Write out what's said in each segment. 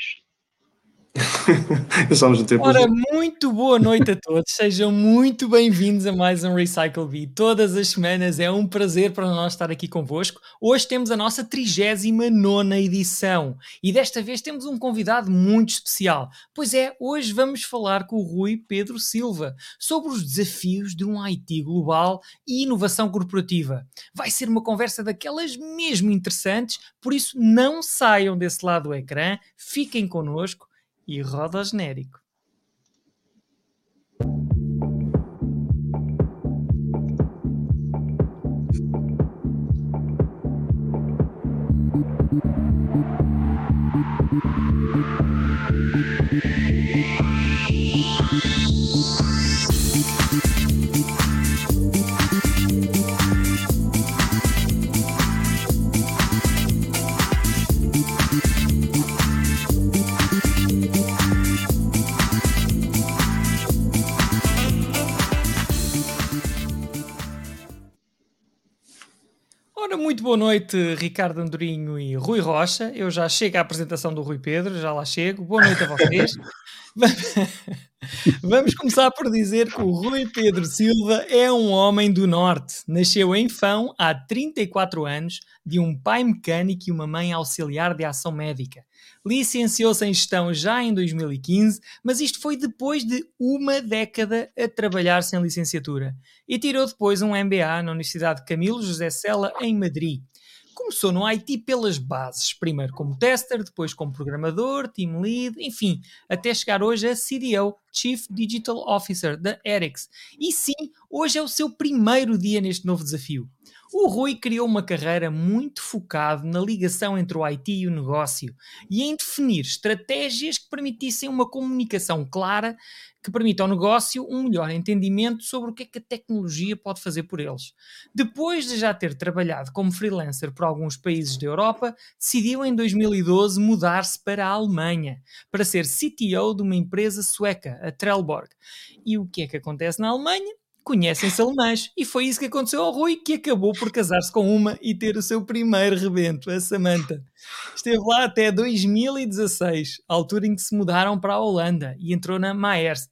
population fixe. Somos tempo Ora, muito boa noite a todos, sejam muito bem-vindos a mais um Recycle Bee. Todas as semanas é um prazer para nós estar aqui convosco. Hoje temos a nossa 39 edição e desta vez temos um convidado muito especial. Pois é, hoje vamos falar com o Rui Pedro Silva sobre os desafios de um IT global e inovação corporativa. Vai ser uma conversa daquelas mesmo interessantes, por isso não saiam desse lado do ecrã, fiquem connosco e roda genérico. Muito boa noite, Ricardo Andorinho e Rui Rocha. Eu já chego à apresentação do Rui Pedro, já lá chego. Boa noite a vocês. Vamos começar por dizer que o Rui Pedro Silva é um homem do Norte. Nasceu em Fão há 34 anos, de um pai mecânico e uma mãe auxiliar de ação médica. Licenciou-se em gestão já em 2015, mas isto foi depois de uma década a trabalhar sem licenciatura. E tirou depois um MBA na Universidade Camilo José Sela, em Madrid. Começou no IT pelas bases, primeiro como tester, depois como programador, team lead, enfim, até chegar hoje a CDO, Chief Digital Officer da Erics. E sim, hoje é o seu primeiro dia neste novo desafio. O Rui criou uma carreira muito focada na ligação entre o IT e o negócio e em definir estratégias que permitissem uma comunicação clara que permita ao negócio um melhor entendimento sobre o que é que a tecnologia pode fazer por eles. Depois de já ter trabalhado como freelancer por alguns países da Europa, decidiu em 2012 mudar-se para a Alemanha para ser CTO de uma empresa sueca, a Trelleborg. E o que é que acontece na Alemanha? Conhecem-se alemães. E foi isso que aconteceu ao Rui, que acabou por casar-se com uma e ter o seu primeiro rebento, a Samantha. Esteve lá até 2016, altura em que se mudaram para a Holanda e entrou na Maersk.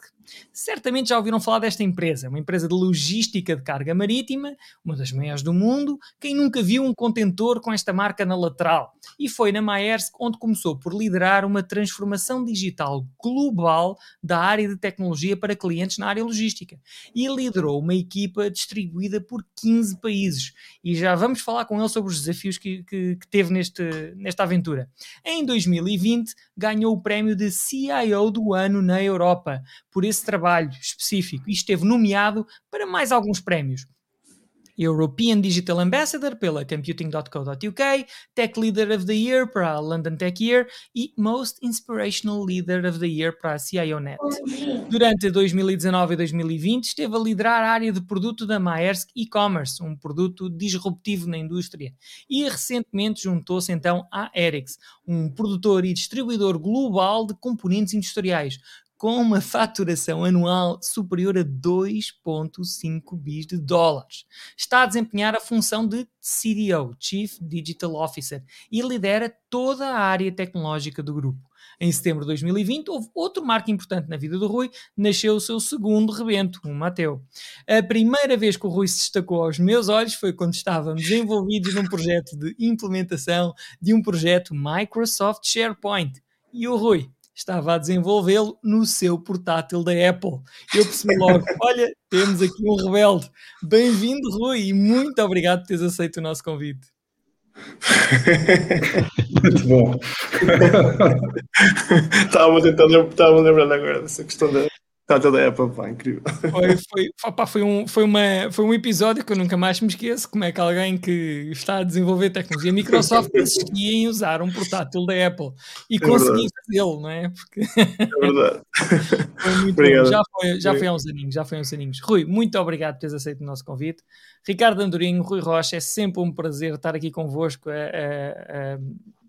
Certamente já ouviram falar desta empresa, uma empresa de logística de carga marítima, uma das maiores do mundo. Quem nunca viu um contentor com esta marca na lateral? E foi na Maersk onde começou por liderar uma transformação digital global da área de tecnologia para clientes na área logística. E liderou uma equipa distribuída por 15 países. E já vamos falar com ele sobre os desafios que, que, que teve neste, nesta aventura. Em 2020, ganhou o prémio de CIO do ano na Europa por esse trabalho específico e esteve nomeado para mais alguns prémios. European Digital Ambassador pela Computing.co.uk, Tech Leader of the Year para a London Tech Year e Most Inspirational Leader of the Year para a CIONet. Durante 2019 e 2020 esteve a liderar a área de produto da Maersk E-Commerce, um produto disruptivo na indústria, e recentemente juntou-se então à Erics, um produtor e distribuidor global de componentes industriais, com uma faturação anual superior a 2,5 bis de dólares. Está a desempenhar a função de CDO, Chief Digital Officer, e lidera toda a área tecnológica do grupo. Em setembro de 2020, houve outro marco importante na vida do Rui, nasceu o seu segundo rebento, o Mateu. A primeira vez que o Rui se destacou aos meus olhos foi quando estávamos envolvidos num projeto de implementação de um projeto Microsoft SharePoint. E o Rui estava a desenvolvê-lo no seu portátil da Apple. Eu percebi logo: olha, temos aqui um rebelde. Bem-vindo, Rui, e muito obrigado por teres aceito o nosso convite. Muito bom. Estava tentando, estava lembrando agora dessa questão da, Está toda a Apple, pá, incrível. Foi, foi, opa, foi, um, foi, uma, foi um episódio que eu nunca mais me esqueço. Como é que alguém que está a desenvolver tecnologia Microsoft insistia em usar um portátil da Apple e é conseguia fazê-lo, não é? Porque... É verdade. foi muito obrigado. Bom. Já, foi, já foi há uns aninhos, já foi há uns aninhos. Rui, muito obrigado por teres aceito o nosso convite. Ricardo Andorinho, Rui Rocha, é sempre um prazer estar aqui convosco. É, é, é,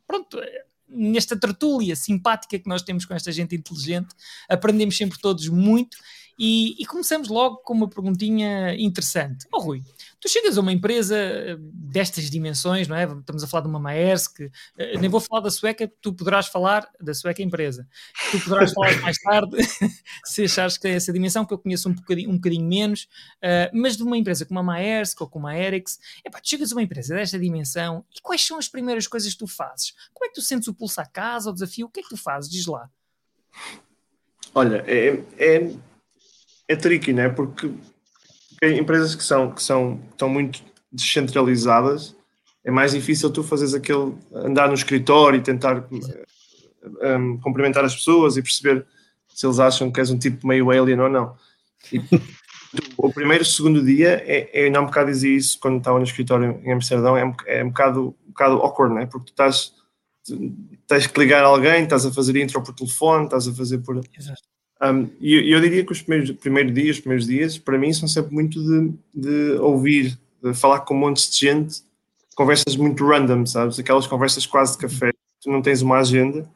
pronto, nesta tertúlia simpática que nós temos com esta gente inteligente, aprendemos sempre todos muito E, e começamos logo com uma perguntinha interessante. Oh, Rui, tu chegas a uma empresa eh, destas dimensões, não é? Estamos a falar de uma Maersk, eh, nem vou falar da sueca, tu poderás falar da sueca empresa. Tu poderás falar mais tarde, se achares que tem essa dimensão, que eu conheço um bocadinho, um bocadinho menos, uh, mas de uma empresa como a Maersk ou como a Erics, epá, tu chegas a uma empresa desta dimensão e quais são as primeiras coisas que tu fazes? Como é que tu sentes o pulso à casa, o desafio? O que é que tu fazes? Diz lá. Olha, é, é, é tricky, né? Porque empresas que são, que são que estão muito descentralizadas, é mais difícil tu fazeres aquele andar no escritório e tentar um, cumprimentar as pessoas e perceber se eles acham que és um tipo meio alien ou não. E, o primeiro, segundo dia, é, é, ainda um bocado dizia isso quando estava no escritório em Amsterdão, é, é um, bocado, um bocado awkward, né? porque tu estás, tens que ligar a alguém, estás a fazer intro por telefone, estás a fazer por. Exato. Um, e eu, eu, diria que os primeiros, primeiros dias, os primeiros dias, para mim, são sempre muito de, de ouvir, de falar com um monte de gente, conversas muito random, sabes? Aquelas conversas quase de café, tu não tens uma agenda,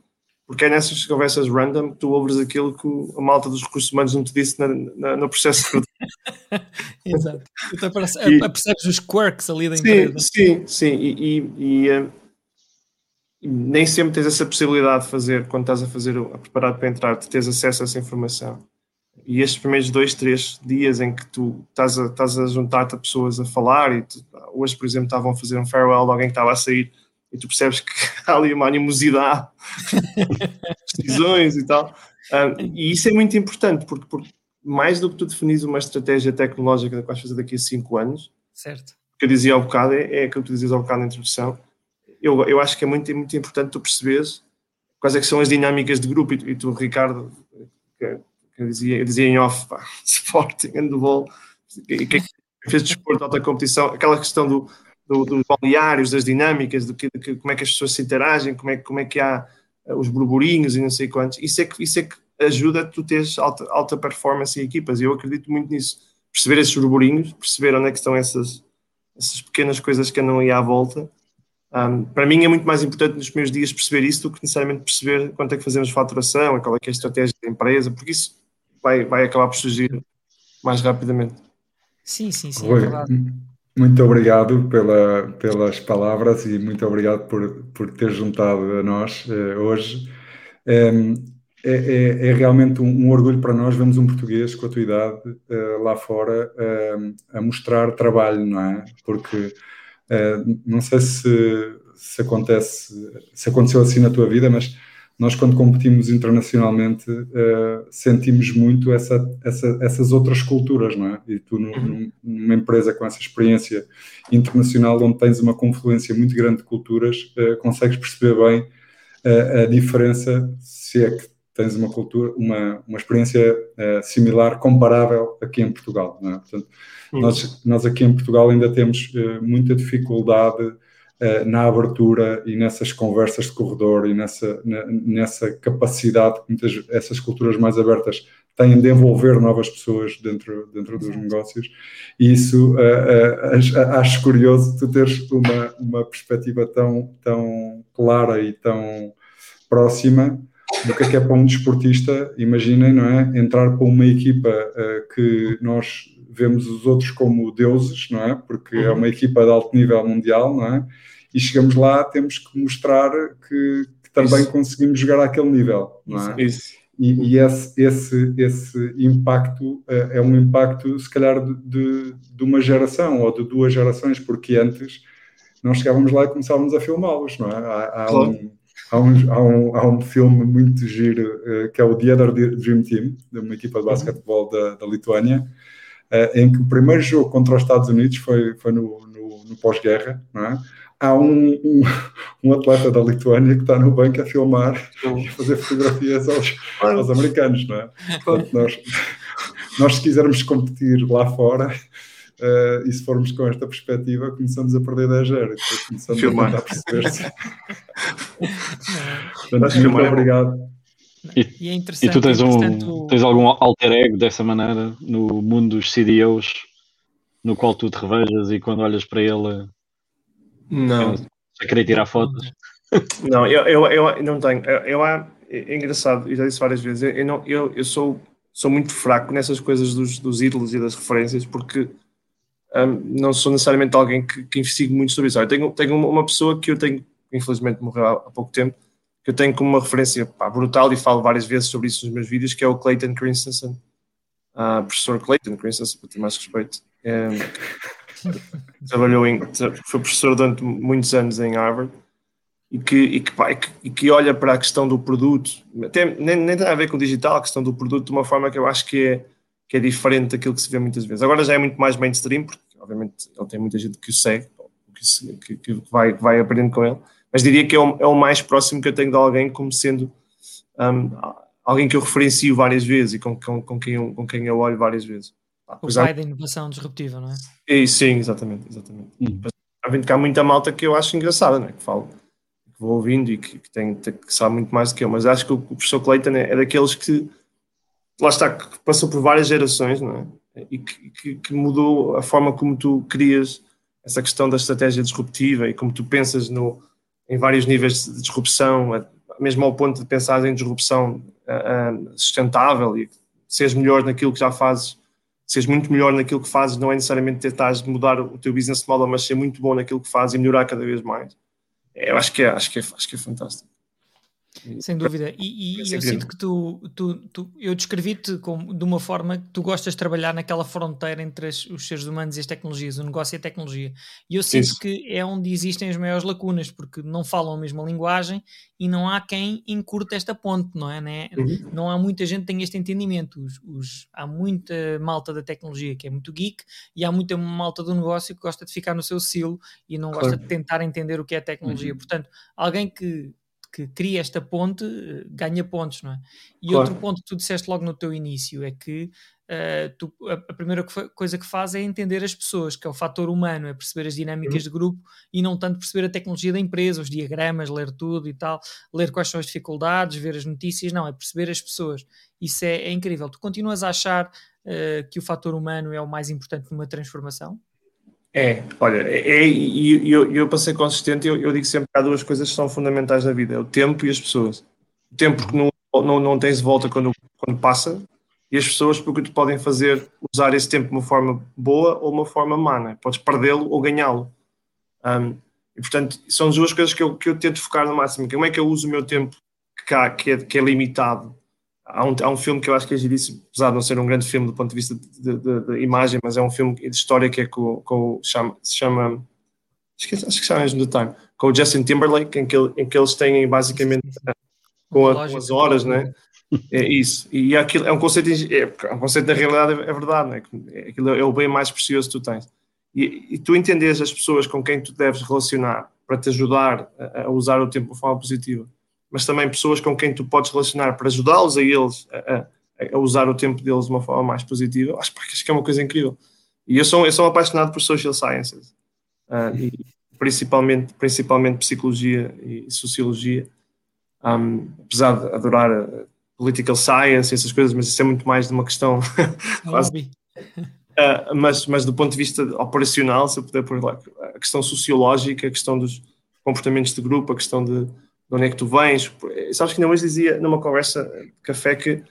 porque é nessas conversas random que tu ouves aquilo que a malta dos recursos humanos não te disse na, na, no processo de Exato. Então, percebes os quirks ali da empresa. Sim, sim, e, e, e uh, nem sempre tens essa possibilidade de fazer, quando estás a fazer, a preparar para entrar, de teres acesso a essa informação. E estes primeiros dois, três dias em que tu estás a, estás a juntar-te a pessoas a falar, e tu, hoje, por exemplo, estavam a fazer um farewell de alguém que estava a sair, e tu percebes que há ali uma animosidade, decisões e tal. Um, e isso é muito importante, porque, porque, mais do que tu definis uma estratégia tecnológica que vais fazer daqui a cinco anos, certo. o que eu dizia ao bocado, é, é aquilo que tu dizias ao bocado na introdução, eu, eu acho que é muito, muito importante tu perceberes quais é que são as dinâmicas de grupo, e, e tu, Ricardo, que, que dizia, eu dizia em off, pá, Sporting, handball, que, que fez desporto de alta competição, aquela questão do, do, dos balneários, das dinâmicas, do que, de como é que as pessoas se interagem, como é, como é que há eh, os burburinhos e não sei quantos, isso é que, isso é que ajuda tu teres alta, alta performance em equipas, e eu acredito muito nisso, perceber esses burburinhos, perceber onde é que estão essas, essas pequenas coisas que andam aí à volta, um, para mim é muito mais importante nos primeiros dias perceber isso do que necessariamente perceber quanto é que fazemos faturação, qual é que é a estratégia da empresa, porque isso vai, vai acabar por surgir mais rapidamente. Sim, sim, sim, é verdade. Muito obrigado pela, pelas palavras e muito obrigado por, por ter juntado a nós uh, hoje. Um, é, é, é, realmente um, um, orgulho para nós vermos um português com a tua idade uh, lá fora uh, a mostrar trabalho, não é? Porque eh, não sei se, se acontece, se aconteceu assim na tua vida, mas nós quando competimos internacionalmente uh, sentimos muito essa, essa, essas outras culturas, não é? E tu uhum. numa empresa com essa experiência internacional onde tens uma confluência muito grande de culturas, uh, consegues perceber bem a diferença se é que tens uma cultura, uma, uma experiência similar, comparável aqui em Portugal, é? Portanto, nós, nós aqui em Portugal ainda temos uh, muita dificuldade uh, na abertura e nessas conversas de corredor e nessa, na, nessa capacidade que muitas essas culturas mais abertas têm de envolver novas pessoas dentro, dentro dos negócios. E isso uh, acho curioso tu teres uma, uma perspectiva tão, tão clara e tão próxima do que é que é para um desportista, imaginem, não é? Entrar para uma equipa uh, que nós vemos os outros como deuses, não é? Porque é uhum. uma equipa de alto nível mundial, não é? E chegamos lá, temos que mostrar que, que também Isso. conseguimos jogar àquele nível, não é? Isso. E, e esse, esse, esse impacto uh, é um impacto, se calhar, de, de, de, uma geração ou de duas gerações, porque antes nós chegávamos lá e começávamos a filmá-los, não é? Há, há claro. um, há, um, há, um, há um filme muito giro uh, que é o The Other Dream Team, de uma equipa de uhum. basquetebol da, da Lituânia, uh, em que o primeiro jogo contra os Estados Unidos foi, foi no, no, no pós-guerra, não é? Há um, um, um, atleta da Lituânia que está no banco a filmar e a fazer fotografias aos, aos americanos, não é? Portanto, nós, nós se quisermos competir lá fora, Uh, e se formos com esta perspectiva, começamos a perder 10 0 começamos Filmar. a tentar perceber-se. Portanto, muito obrigado. E, e, é interessante. E tu tens, um, tens algum alter ego dessa maneira no mundo dos CDOs no qual tu te revejas e quando olhas para ele não a querer tirar fotos? Não, eu, eu, eu não tenho. Eu, eu, é engraçado, e já disse várias vezes, eu, não, eu, eu sou sou muito fraco nessas coisas dos, dos ídolos e das referências, porque um, não sou necessariamente alguém que, que investigue muito sobre isso. Eu tenho, tenho uma pessoa que eu tenho, infelizmente morreu há, pouco tempo, que eu tenho como uma referência pá, brutal e falo várias vezes sobre isso nos meus vídeos, que é o Clayton Christensen, uh, professor Clayton Christensen, para ter mais respeito. Um, trabalhou em, foi professor durante muitos anos em Harvard e que, e que, pá, e que, e que, olha para a questão do produto, até, nem, nem tem a ver com o digital, a questão do produto de uma forma que eu acho que é, que é diferente daquilo que se vê muitas vezes. Agora já é muito mais mainstream, porque obviamente ele tem muita gente que o segue, que, que, que vai, vai aprendendo com ele, mas diria que é o, é o, mais próximo que eu tenho de alguém como sendo um, alguém que eu referencio várias vezes e com, com, com, quem, eu, com quem eu olho várias vezes. O pai da inovação disruptiva, não é? E, sim, exatamente. exatamente. Hum. Há vindo cá muita malta que eu acho engraçada, não é? que falo vou ouvindo e que, que, tem, que sabe muito mais do que eu, mas acho que o, o professor Clayton é, é daqueles que, lá está, que passou por várias gerações, não é? E que, que, que, mudou a forma como tu crias essa questão da estratégia disruptiva e como tu pensas no, em vários níveis de disrupção, mesmo ao ponto de pensar em disrupção uh, sustentável e seres melhor naquilo que já fazes, seres muito melhor naquilo que fazes, não é necessariamente tentar mudar o teu business model, mas ser muito bom naquilo que fazes e melhorar cada vez mais eu acho que é, acho que é, acho que é fantástico. Sem dúvida. E, e eu sinto que tu, tu, tu eu descrevi-te de uma forma que tu gostas de trabalhar naquela fronteira entre as, os seres humanos e as tecnologias, o negócio e a tecnologia. E eu sinto Isso. que é onde existem as maiores lacunas, porque não falam a mesma linguagem e não há quem encurte esta ponte, não é? Né? Uhum. Não há muita gente que tenha este entendimento. Os, os, há muita malta da tecnologia que é muito geek e há muita malta do negócio que gosta de ficar no seu silo e não claro. gosta de tentar entender o que é tecnologia. Uhum. Portanto, alguém que que cria esta ponte eh, ganha pontos, não é? E claro. outro ponto que tu disseste logo no teu início é que uh, tu, a, a, primeira coisa que faz é entender as pessoas, que é o fator humano, é perceber as dinâmicas uhum. de grupo e não tanto perceber a tecnologia da empresa, os diagramas, ler tudo e tal, ler quais são as dificuldades, ver as notícias, não, é perceber as pessoas. Isso é, é incrível. Tu continuas a achar uh, que o fator humano é o mais importante numa transformação? É, olha, é, e eu, eu, para ser consistente, eu, eu, digo sempre que há duas coisas que são fundamentais na vida: é o tempo e as pessoas. O tempo que não, não, não tens volta quando, quando passa, e as pessoas porque te podem fazer usar esse tempo de uma forma boa ou uma forma má, né? podes perdê-lo ou ganhá-lo. Um, e portanto, são duas coisas que eu, que eu tento focar no máximo. Como é que eu uso o meu tempo que, que, é, que é limitado Há um, há um filme que eu acho que é giríssimo, apesar de não ser um grande filme do ponto de vista de imagem, mas é um filme de história que é com, com chama, se chama acho que, acho que chama mesmo do Time, com o Justin Timberlake, em que, em que eles têm basicamente com, a, com as horas, né? É isso. E aquilo é um conceito, é um conceito da realidade, é verdade, né? Aquilo é o bem mais precioso que tu tens. E, e tu entendes as pessoas com quem tu deves relacionar para te ajudar a, a usar o tempo de forma positiva mas também pessoas com quem tu podes relacionar para ajudá-los a eles a, a, usar o tempo deles de uma forma mais positiva, acho, acho que é uma coisa incrível. E eu sou, eu sou apaixonado por social sciences, uh, e principalmente, principalmente psicologia e sociologia, um, apesar de adorar uh, political science e essas coisas, mas isso é muito mais de uma questão quase, uh, mas, mas do ponto de vista operacional, se eu puder pôr lá, a questão sociológica, a questão dos comportamentos de grupo, a questão de de onde é que tu vens. Sabes que ainda hoje dizia numa conversa de café que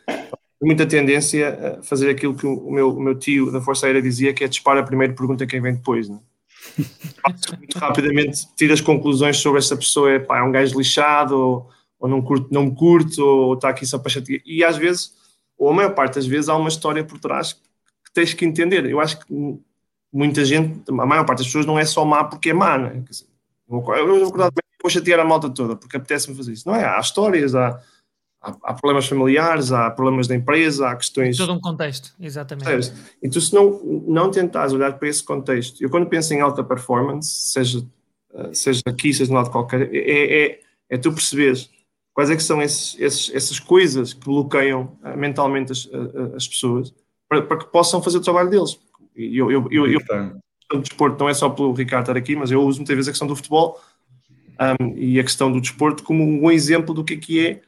muita tendência a fazer aquilo que o meu, o meu tio da Força Aérea dizia, que é dispara a primeira pergunta quem vem depois. Né? Muito rapidamente tiras conclusões sobre essa pessoa, é, pá, é um gajo lixado, ou, ou não, curto, não me curto, ou está aqui só para chatear. E às vezes, ou a maior parte das vezes, há uma história por trás que tens que entender. Eu acho que muita gente, a maior parte das pessoas não é só má porque é má, né? eu, eu, eu, vou chatear a malta toda, porque apetece-me fazer isso. Não é? Há histórias, há, há, há, problemas familiares, há problemas da empresa, há questões. Todo um contexto, exatamente. Então, se não, não tentares olhar para esse contexto, eu quando penso em alta performance, seja, eh, seja aqui, seja no lado qualquer, é, é, é tu perceberes quais é que são esses, esses, essas coisas que bloqueiam uh, mentalmente as, uh, as pessoas para, para, que possam fazer o trabalho deles. E eu, eu, eu, eu, eu o desporto não é só pelo Ricardo estar aqui, mas eu uso muitas vezes a questão do futebol um, e a questão do desporto como um exemplo do que é que é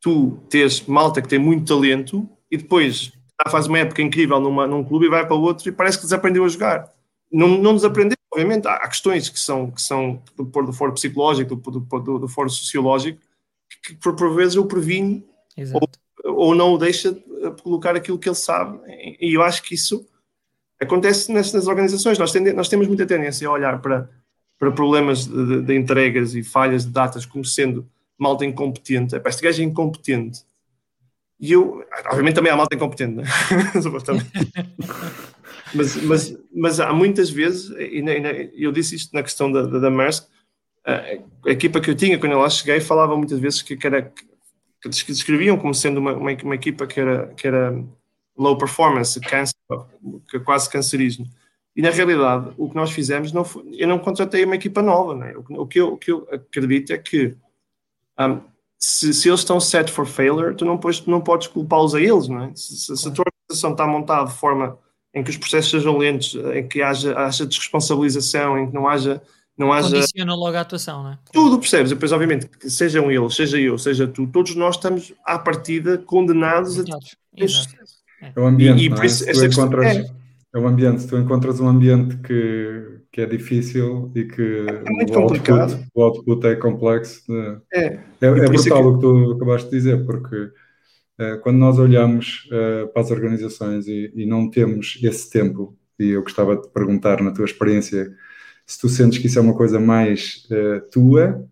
tu teres malta que tem muito talento e depois faz uma época incrível numa, num clube e vai para outro e parece que desaprendeu a jogar. Não, não desaprendeu, obviamente, há, há questões que são, que são do, do foro psicológico, do, do, do foro sociológico, que, que por, por vezes eu previno ou, ou, não o deixa a colocar aquilo que ele sabe, e eu acho que isso acontece nas, organizações. Nós, tende, nós temos muita tendência a olhar para, para problemas de, de, entregas e falhas de datas como sendo malta incompetente. Epá, este gajo é incompetente. E eu, obviamente, também há malta incompetente, né? mas, mas, mas há muitas vezes, e eu disse isto na questão da, da, da Maersk, a, equipa que eu tinha quando eu lá cheguei falava muitas vezes que, que era que descreviam como sendo uma, uma, uma, equipa que era, que era low performance, câncer, que é quase cancerismo. E na realidade, o que nós fizemos, não foi, eu não contratei uma equipa nova. Né? O, que eu, o que eu acredito é que um, se, se, eles estão set for failure, tu não, podes, tu não podes culpá-los a eles. Não é? se, se, se, a tua organização está montada de forma em que os processos sejam lentos, em que haja, haja desresponsabilização, em que não haja não haja... Condiciona logo a atuação, não é? Tudo, percebes? Depois, obviamente, sejam eles, seja eu, seja tu, todos nós estamos, à partida, condenados a... É o ambiente, e, e por é? isso, é? É. é o ambiente, tu encontras um ambiente que, que é difícil e que é muito o, complicado. Output, o output é complexo. É, é, é, é brutal que... o que tu acabaste de dizer, porque uh, quando nós olhamos uh, para as organizações e, e, não temos esse tempo, e eu gostava de perguntar na tua experiência se tu sentes que isso é uma coisa mais uh, tua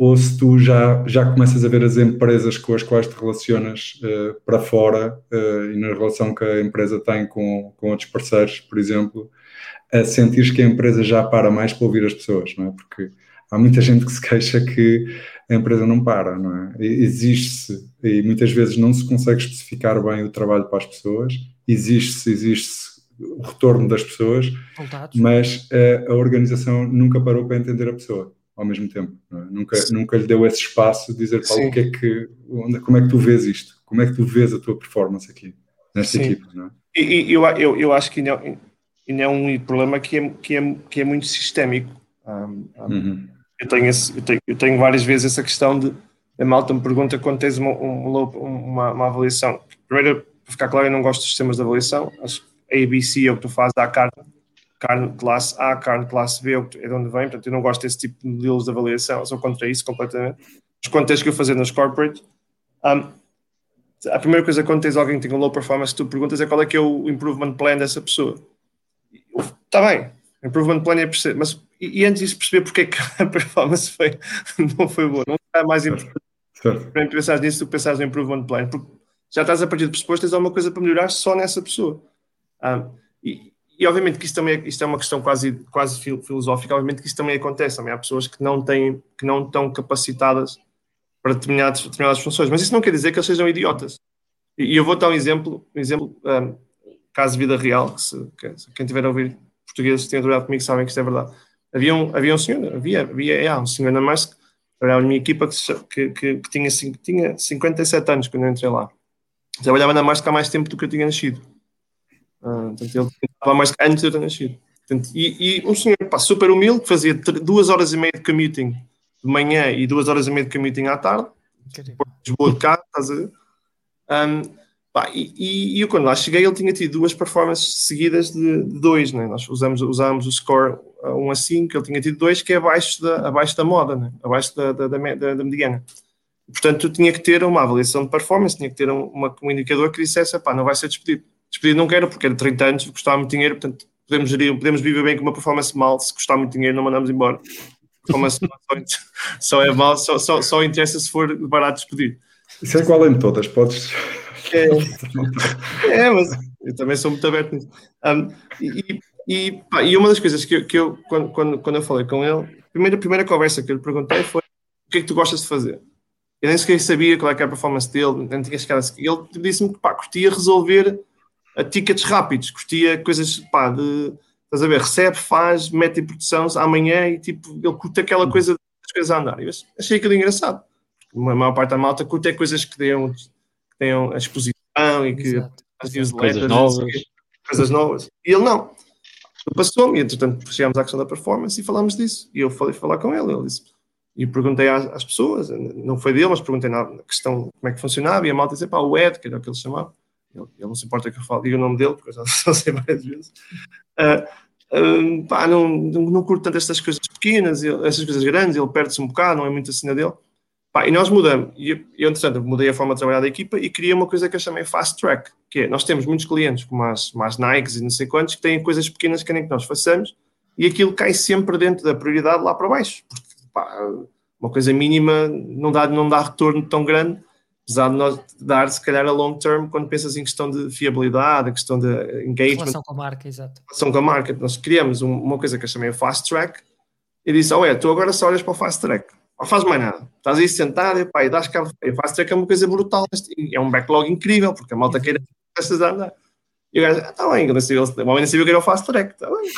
ou se tu já, já começas a ver as empresas com as quais te relacionas uh, para fora uh, e na relação que a empresa tem com, com outros parceiros, por exemplo, a sentir que a empresa já para mais para ouvir as pessoas, não é? Porque há muita gente que se queixa que a empresa não para, não é? Existe-se e muitas vezes não se consegue especificar bem o trabalho para as pessoas, existe-se, existe-se o retorno das pessoas, mas a, a, organização nunca parou para entender a pessoa ao mesmo tempo. É? Nunca, nunca lhe deu esse espaço de dizer para o que é que, onde, como é que tu vês isto? Como é que tu vês a tua performance aqui, nesta Sim. equipa? Não é? e, e eu, eu, eu acho que ainda, ainda é um problema que é, que é, que é muito sistémico. Um, um, uhum. eu, tenho esse, eu, tenho, eu tenho várias vezes essa questão de a malta me pergunta quando tens uma, uma, uma avaliação. Primeiro, para ficar claro, eu não gosto dos sistemas de avaliação. Acho ABC é o que tu fazes à carne, carne classe A, carne classe B é, é de onde vem, portanto eu não gosto desse tipo de modelos de avaliação, sou contra isso completamente. Mas quando tens que eu fazer nas corporate, um, a primeira coisa quando tens alguém que tem um low performance, tu perguntas é qual é que é o improvement plan dessa pessoa. Está bem, improvement plan é perceber, mas e, antes disso perceber porque é que a performance foi, não foi boa, não é mais importante para pensar nisso do que pensar no improvement plan, porque já estás a partir de pressuposto, tens alguma coisa para melhorar só nessa pessoa. Um, e, e, obviamente que isto também é, isto é uma questão quase, quase filosófica, obviamente que isto também acontece, também há pessoas que não têm, que não estão capacitadas para determinadas, determinadas funções, mas isso não quer dizer que eles sejam idiotas. E, e eu vou dar um exemplo, um exemplo, um, caso de vida real, que, se, que quem tiver a ouvir português que tenha trabalhado comigo sabem que isto é verdade. Havia um, havia um senhor, havia, havia é, um senhor na Musk, trabalhava na minha equipa que, que, que, tinha, tinha 57 anos quando eu entrei lá. Trabalhava na Musk há mais tempo do que eu tinha nascido. Uh, portanto, ele estava mais antes de eu ter nascido. Portanto, e, e, um senhor pá, super humilde que fazia duas horas e meia de commuting de manhã e duas horas e meia de commuting à tarde, Lisboa de cá, estás a ver? Um, pá, e, e, e, eu quando lá cheguei ele tinha tido duas performances seguidas de, de dois, né? nós usamos, usávamos o score 1 a 5, ele tinha tido dois que é abaixo da, abaixo da moda, né? abaixo da, da, da, da, mediana. Portanto, tinha que ter uma avaliação de performance, tinha que ter um, uma, um indicador que dissesse, pá, não vai ser despedido Despedido não quero, porque era 30 anos, custava muito dinheiro, portanto, podemos, gerir, podemos viver bem com uma performance mal, se custar muito dinheiro, não mandamos embora. Performance só, só é mal, só, só, só interessa se for barato despedir. Isso é igual em todas, podes. É, é, mas eu também sou muito aberto nisso. Um, e, e, pá, e, uma das coisas que eu, que eu quando, quando, quando eu falei com ele, a primeira, a primeira conversa que eu lhe perguntei foi: o que é que tu gostas de fazer? Eu nem sequer sabia qual é, era a performance dele, nem tinha chegado a Ele disse-me que pá, curtia resolver a tickets rápidos, curtia coisas, pá, de, estás a ver, recebe, faz, mete em produção amanhã e tipo, ele curte aquela uhum. coisa das coisas a andar. Eu achei aquilo engraçado. A maior parte da malta curte é coisas que tenham, que tenham a exposição e que as coisas novas. coisas novas. E ele não. Passou-me, entretanto chegámos à questão da performance e falámos disso. E eu falei falar com ele, ele disse, e perguntei às, às, pessoas, não foi dele, mas perguntei na questão como é que funcionava, e a malta dizia, pá, o Ed, que era o que ele chamava, ele, ele, não se importa que eu fale, diga o nome dele, porque eu já, já sei várias vezes. Uh, uh, pá, não, não, não curto tanto estas coisas pequenas, ele, estas coisas grandes, ele perde-se um bocado, não é muito a dele. Pá, e nós mudamos, e eu, entretanto, mudei a forma de trabalhar da equipa e criei uma coisa que eu chamei Fast Track, que é, nós temos muitos clientes, como as, como as Nikes e não sei quantos, que têm coisas pequenas que querem que nós façamos, e aquilo cai sempre dentro da prioridade lá para baixo, porque pá, uma coisa mínima não dá, não dá retorno tão grande, apesar de nós dar, se calhar, a long term, quando pensas em questão de fiabilidade, a questão de engagement. Relação com a marca, exato. Relação com a marca. Nós criamos uma coisa que eu chamei Fast Track, e disse, oh é, tu agora só olhas para o Fast Track, não faz mais nada. Estás aí sentado e pá, e dás cabo. E Fast Track é uma coisa brutal, é um backlog incrível, porque a malta uhum. queira essas andar. E o gajo, está ah, bem, o homem não sabia que era o Fast Track, está bem.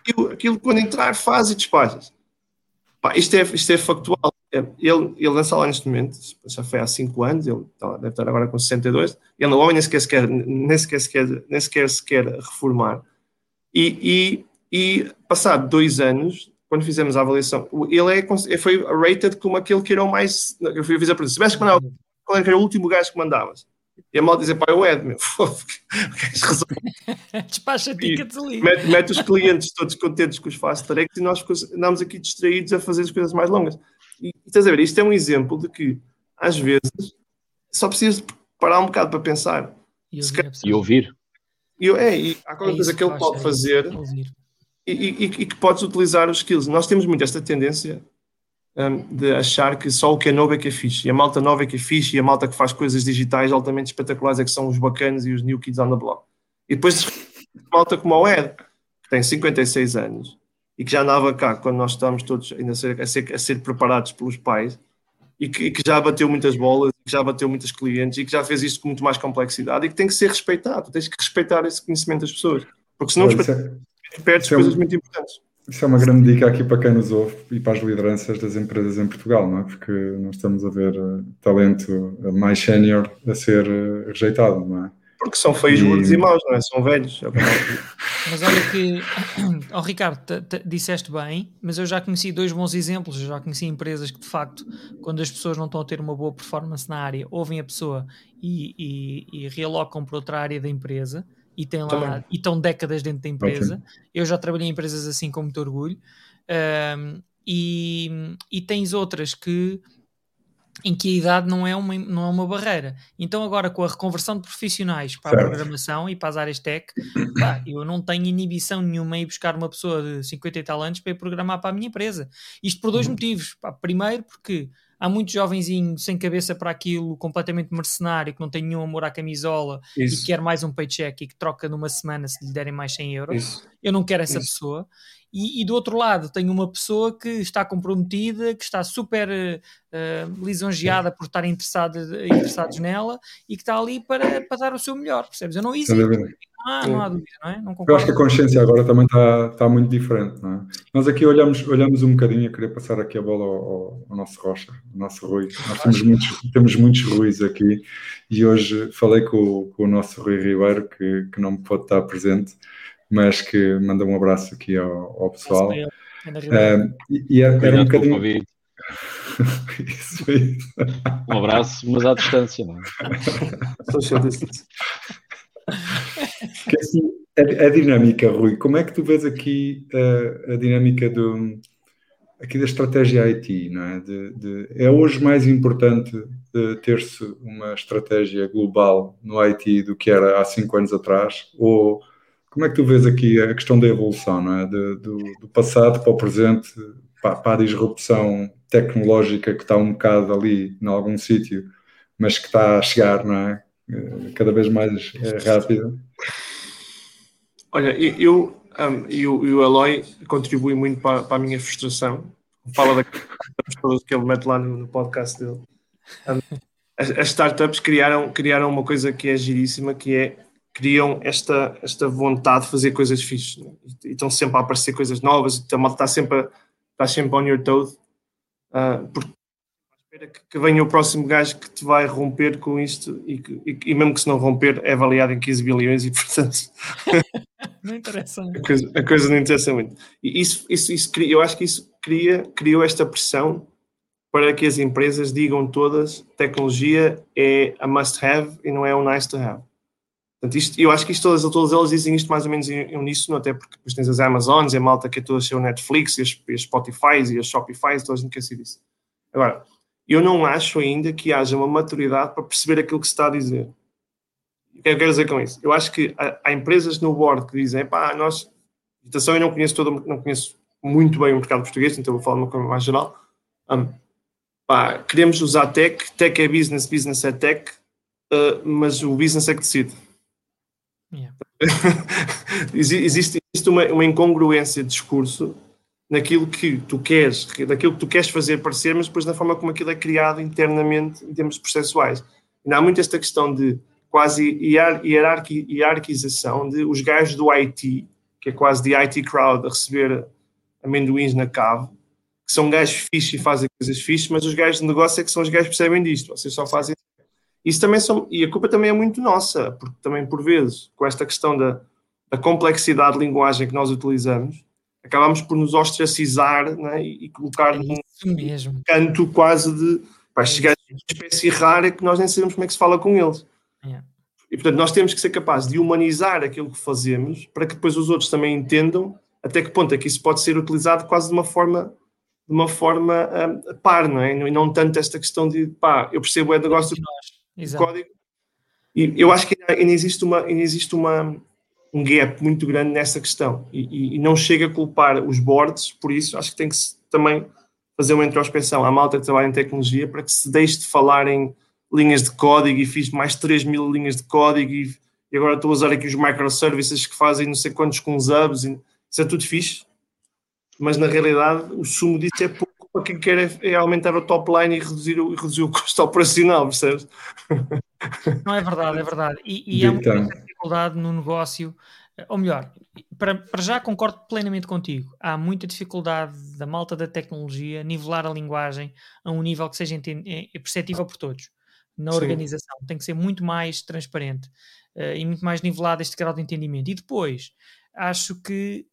Aquilo, aquilo, quando entrar, faz e despachas. Pá, isto, é, isto é factual. É, ele, ele lança lá neste momento, já foi há 5 anos, ele tá, deve estar agora com 62. Ele, o homem nem sequer, sequer, nem sequer, sequer, nem sequer se quer reformar. E, e, e passado dois anos, quando fizemos a avaliação, ele é, foi rated como aquele que era o mais. Eu fiz a pergunta: se tivesse que mandar, qual era o último gajo que mandavas? E a malta dizer, pá, é o Ed, meu. Despacha-te que desliga. Mete, mete, os clientes todos contentes com os fast tracks e nós andamos aqui distraídos a fazer as coisas mais longas. E estás a ver, isto é um exemplo de que, às vezes, só precisas parar um bocado para pensar. E ouvir. E, ouvir. e é, e há qualquer é coisa que ele pode é fazer e, e, e, que podes utilizar os skills. Nós temos muito esta tendência um, de achar que só o que é novo é que é fixe, e a malta nova é que é fixe, e a malta que faz coisas digitais altamente espetaculares é que são os bacanas e os new kids on the block. E depois malta como o Ed, que tem 56 anos, e que já andava cá quando nós estávamos todos ainda a ser, a ser, a ser preparados pelos pais, e que, e que, já bateu muitas bolas, que já bateu muitos clientes, e que já fez isto com muito mais complexidade, e que tem que ser respeitado, tens que respeitar esse conhecimento das pessoas, porque senão perdes é coisas muito importantes. Isso é uma grande dica aqui para quem nos ouve e para as lideranças das empresas em Portugal, não é? Porque nós estamos a ver uh, talento mais sénior a ser uh, rejeitado, não é? Porque são feios, e... gordos e maus, não é? São velhos. É mas olha que, oh, Ricardo, disseste bem, mas eu já conheci dois bons exemplos. Eu já conheci empresas que, de facto, quando as pessoas não estão a ter uma boa performance na área, ouvem a pessoa e, e, e realocam para outra área da empresa e, tem lá, e estão décadas dentro da empresa. Okay. Eu já trabalhei em empresas assim com muito orgulho. Um, e, e tens outras que em que a idade não é uma, não é uma barreira. Então, agora com a reconversão de profissionais para certo. a programação e para as áreas tech, pá, eu não tenho inibição nenhuma em buscar uma pessoa de 50 e tal anos para ir programar para a minha empresa. Isto por dois uhum. motivos. Pá, primeiro, porque há muito jovenzinho sem cabeça para aquilo, completamente mercenário, que não tem nenhum amor à camisola Isso. e que quer mais um paycheck e que troca numa semana se lhe derem mais 100 euros. Isso. Eu não quero essa Isso. pessoa. E, e, do outro lado, tenho uma pessoa que está comprometida, que está super uh, lisonjeada por estar interessada, interessados nela e que está ali para, para dar o seu melhor, percebes? Eu não hesito. Ah, não há dúvida, não é? Não eu acho que a consciência agora também está, está muito diferente, não é? Nós aqui olhamos, olhamos um bocadinho, eu queria passar aqui a bola ao, ao nosso Rocha, ao nosso Rui. Nós temos muitos, temos muitos Ruiz aqui e hoje falei com, com o nosso Rui Ribeiro, que, que não pode estar presente mas que manda um abraço aqui ao, ao pessoal. Uh, e era, era um bocadinho. isso, isso. Um abraço, mas à distância, não é? que, assim, a, a, dinâmica, Rui, como é que tu vês aqui a, a dinâmica do, aqui da estratégia IT, não é? De, de, é hoje mais importante ter-se uma estratégia global no IT do que era há cinco anos atrás? Ou como é que tu vês aqui a questão da evolução, não é? De, do, do, passado para o presente, para, para, a disrupção tecnológica que está um bocado ali, em algum sítio, mas que está a chegar, não é? Eh, cada vez mais é, rápido. Olha, eu um, e, o, Eloy contribui muito para, para a minha frustração. Fala daquelas que ele mete lá no, no podcast dele. Um, as, as, startups criaram, criaram uma coisa que é giríssima, que é criam esta, esta vontade de fazer coisas fixas né? e estão sempre a aparecer coisas novas e está sempre, está sempre on your toes. Uh, porque espera que, que venha o próximo gajo que te vai romper com isto e, que, e, e, mesmo que se não romper é avaliado em 15 bilhões e portanto não interessa a coisa, a coisa não interessa muito. E isso, isso, isso eu acho que isso cria, criou esta pressão para que as empresas digam todas tecnologia é a must have e não é um nice to have Portanto, isto, eu acho que isto, todas, todas elas dizem isto mais ou menos em, uníssono, até porque depois tens as Amazons, a malta que é toda a ser o Netflix, e as, as Spotify e as Shopify, toda a gente quer ser. Agora, eu não acho ainda que haja uma maturidade para perceber aquilo que se está a dizer. O que é eu quero dizer com isso? Eu acho que há, empresas no board que dizem, pá, nós, atenção, eu não conheço todo, não conheço muito bem o mercado português, então vou falar de uma coisa mais geral. Um, pá, queremos usar tech, tech é business, business é tech, uh, mas o business é que decide. Yeah. existe, existe uma, uma incongruência de discurso naquilo que tu queres, daquilo que tu queres fazer parecer, mas depois na forma como aquilo é criado internamente em termos processuais. Ainda há muito esta questão de quase hierarqui, hierarquização de os gajos do IT, que é quase de IT crowd, a receber amendoins na cave, que são gajos fixos e fazem coisas fixas, mas os gajos de negócio é que são os gajos que percebem disto, vocês só fazem isso também são, e a culpa também é muito nossa, porque também por vezes, com esta questão da, da complexidade de linguagem que nós utilizamos, acabamos por nos ostracizar né, e, colocar é num canto quase de pá, chegar a uma espécie rara que nós nem sabemos como é que se fala com eles. Yeah. E portanto, nós temos que ser capazes de humanizar aquilo que fazemos para que depois os outros também entendam até que ponto é que isso pode ser utilizado quase de uma forma de uma forma um, par, não é? E não tanto esta questão de pá, eu percebo é negócio do código. E eu acho que ainda existe uma, ainda existe uma um gap muito grande nessa questão e, e, não chega a culpar os boards por isso. Acho que tem que também fazer uma introspeção à malta que trabalha em tecnologia para que se deixe de falar em linhas de código e fiz mais 3 mil linhas de código e, e, agora estou a usar aqui os microservices que fazem não sei quantos com os hubs. E, isso é tudo fixe, mas na realidade o sumo disso é pouco para quem quer é, é aumentar o top line e reduzir o, reduzir o custo operacional, percebes? Não é verdade, é verdade. E, e há muita dificuldade no negócio, ou melhor, para, para já concordo plenamente contigo. Há muita dificuldade da malta da tecnologia nivelar a linguagem a um nível que seja é, é perceptível por todos na Sim. organização. Tem que ser muito mais transparente uh, e muito mais nivelado este grau de entendimento. E depois, acho que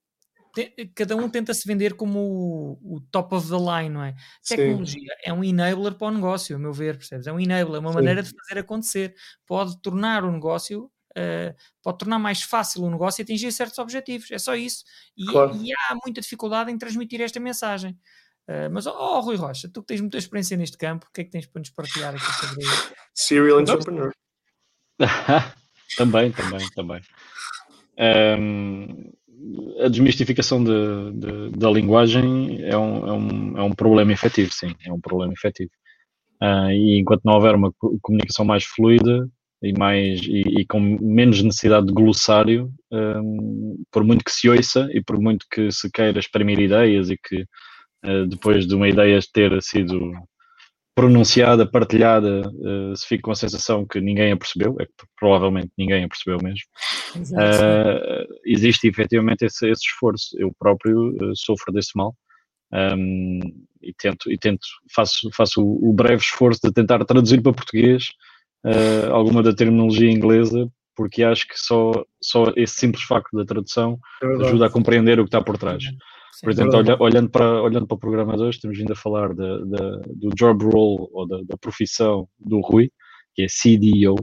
cada um tenta se vender como o, o, top of the line, não é? Sim. Tecnologia é um enabler para o negócio, a meu ver, percebes? É um enabler, é uma Sim. maneira de fazer acontecer. Pode tornar o negócio, uh, pode tornar mais fácil o negócio e atingir certos objetivos. É só isso. E, claro. e há muita dificuldade em transmitir esta mensagem. Uh, mas, oh, Rui Rocha, tu que tens muita experiência neste campo, o que é que tens para nos partilhar aqui sobre isso? Serial entrepreneur. também, também, também. Um, a desmistificação de, de, da linguagem é um, é, um, é um problema efetivo, sim, é um problema efetivo. Uh, e enquanto não houver uma comunicação mais fluida e, mais, e, e com menos necessidade de glossário, um, por muito que se ouça e por muito que se queira exprimir ideias e que uh, depois de uma ideia ter sido pronunciada, partilhada, uh, se fica com a sensação que ninguém a percebeu, é que provavelmente ninguém a percebeu mesmo, uh, existe efetivamente esse, esse, esforço. Eu próprio uh, sofro desse mal. Um, e tento, e tento faço, faço o, o, breve esforço de tentar traduzir para português alguma da terminologia inglesa, porque acho que só, só esse simples facto da tradução é ajuda a compreender o que está por trás. Por exemplo, olha, olhando, para, olhando para programadores, estamos vindo a falar de, de, do job role ou da, da, profissão do Rui, que é CDO,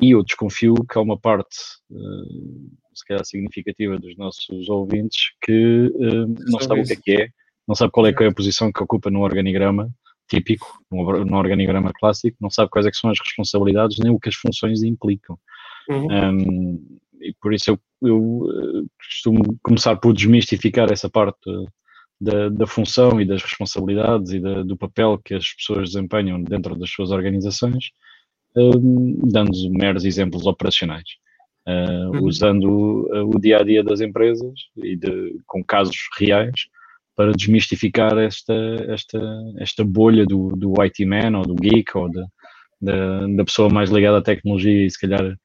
e eu desconfio que há uma parte, uh, se calhar significativa, dos nossos ouvintes que uh, não sabe o que é que é, não sabe qual é, que é a posição que ocupa no organigrama típico, no, no organigrama clássico, não sabe quais é são as responsabilidades nem o que as funções implicam. Uhum. Um, e por isso eu, eu eh, costumo começar por desmistificar essa parte da, da função e das responsabilidades e da, do papel que as pessoas desempenham dentro das suas organizações, dando meros exemplos operacionais. Uh, uhum. usando o, o dia a dia das empresas e de, com casos reais para desmistificar esta, esta, esta bolha do, do IT man ou do geek ou de, da, da pessoa mais ligada à tecnologia e se calhar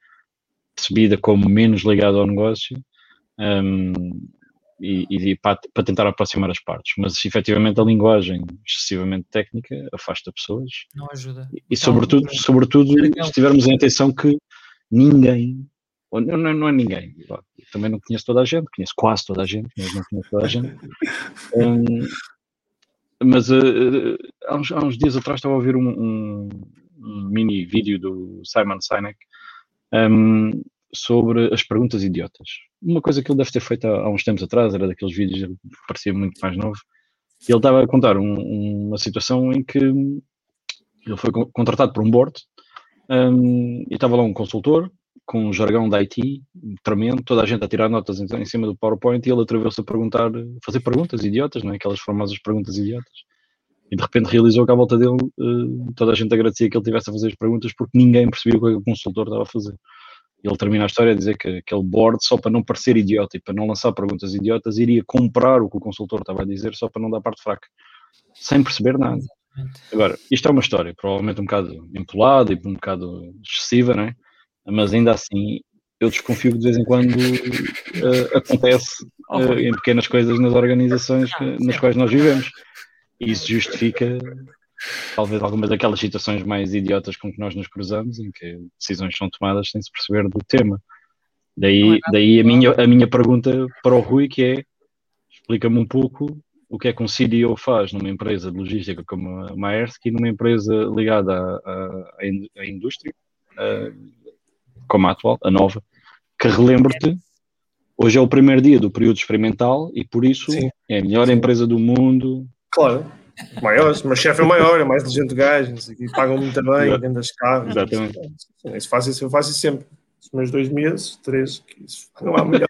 percebida como menos ligada ao negócio um, e, e para, para, tentar aproximar as partes. Mas efetivamente a linguagem excessivamente técnica afasta pessoas. Não ajuda. E, e sobretudo, então, sobretudo se tivermos a intenção que ninguém, ou não, não é ninguém, também não conheço toda a gente, conheço quase toda a gente, mas não conheço toda a gente. Um, mas uh, há, uns, há, uns, dias atrás estava a ouvir um, um, um mini vídeo do Simon Sinek um, sobre as perguntas idiotas. Uma coisa que ele deve ter feito há, uns tempos atrás, era daqueles vídeos que parecia muito mais novo, e ele estava a contar um, uma situação em que ele foi contratado por um board um, e estava lá um consultor com um jargão da IT tremendo, toda a gente a tirar notas em, em cima do PowerPoint e ele atreveu-se a perguntar, fazer perguntas idiotas, não é? aquelas famosas perguntas idiotas. E de repente realizou que à volta dele uh, toda a gente agradecia que ele tivesse a fazer as perguntas porque ninguém percebia o que o consultor estava a fazer. Ele termina a história a dizer que aquele board, só para não parecer idiota e para não lançar perguntas idiotas, iria comprar o que o consultor estava a dizer só para não dar parte fraca, sem perceber nada. Agora, isto é uma história, provavelmente um bocado empolada e um bocado excessiva, não é? Mas ainda assim, eu desconfio que de vez em quando uh, acontece uh, em pequenas coisas nas organizações que, nas quais nós vivemos. E isso justifica talvez algumas daquelas situações mais idiotas com que nós nos cruzamos, em que decisões são tomadas sem se perceber do tema. Daí, é daí a, minha, a minha pergunta para o Rui, que é, explica-me um pouco o que é que um CDO faz numa empresa de logística como a Maersk e numa empresa ligada à, à, à indústria, como a atual, a nova, que relembre-te, hoje é o primeiro dia do período experimental e por isso Sim. é a melhor Sim. empresa do mundo. Claro maiores, mas chefe é maior, é mais inteligente gajo, e pagam muito bem, dentro das casas. Exatamente. Isso faço, isso, eu faço isso sempre. Os meus dois meses, três, isso não há melhor.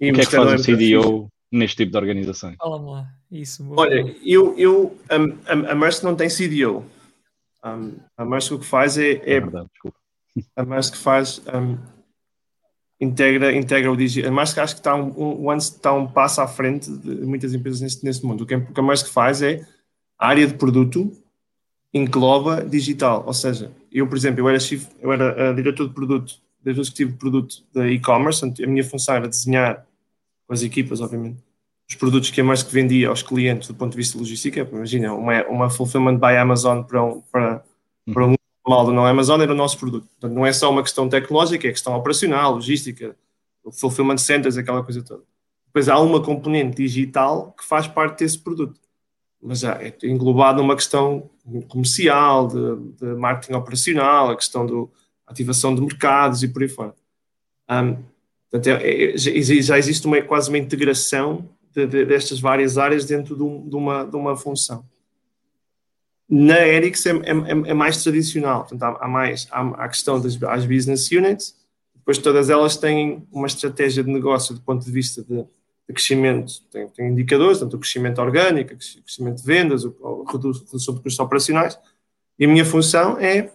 e o que é que faz o CDO neste tipo de organização? Fala-me lá, isso. Olha, eu, eu, a, a, a não tem CDO. Um, a Maersk o que faz é. é, é verdade, desculpa. A Maersk faz. Um, integra, integra o digital. A Maersk acho que está um, um, está um passo à frente de muitas empresas neste, neste mundo. O que, a Maersk faz é a área de produto engloba digital. Ou seja, eu, por exemplo, eu era, chief, eu era uh, diretor de produto, diretor executivo de produto da e-commerce, a minha função era desenhar com as equipas, obviamente, os produtos que a Maersk vendia aos clientes do ponto de vista logístico. Imagina, uma, uma fulfillment by Amazon para para, para um mal do não Amazon era o nosso produto. Portanto, não é só uma questão tecnológica, é questão operacional, logística, fulfillment centers, aquela coisa toda. Depois há uma componente digital que faz parte desse produto, mas já é englobado numa questão comercial, de, de marketing operacional, a questão da ativação de mercados e por aí fora. Um, portanto, é, é, já existe uma, quase uma integração de, de, destas várias áreas dentro de, um, de, uma, de uma função. Na Erix é, é, é, mais tradicional, portanto, há, há mais há, há, a questão das as business units, depois todas elas têm uma estratégia de negócio do ponto de vista de, de crescimento, tem, tem, indicadores, tanto o crescimento orgânico, o crescimento de vendas, a redução de custos operacionais, e a minha função é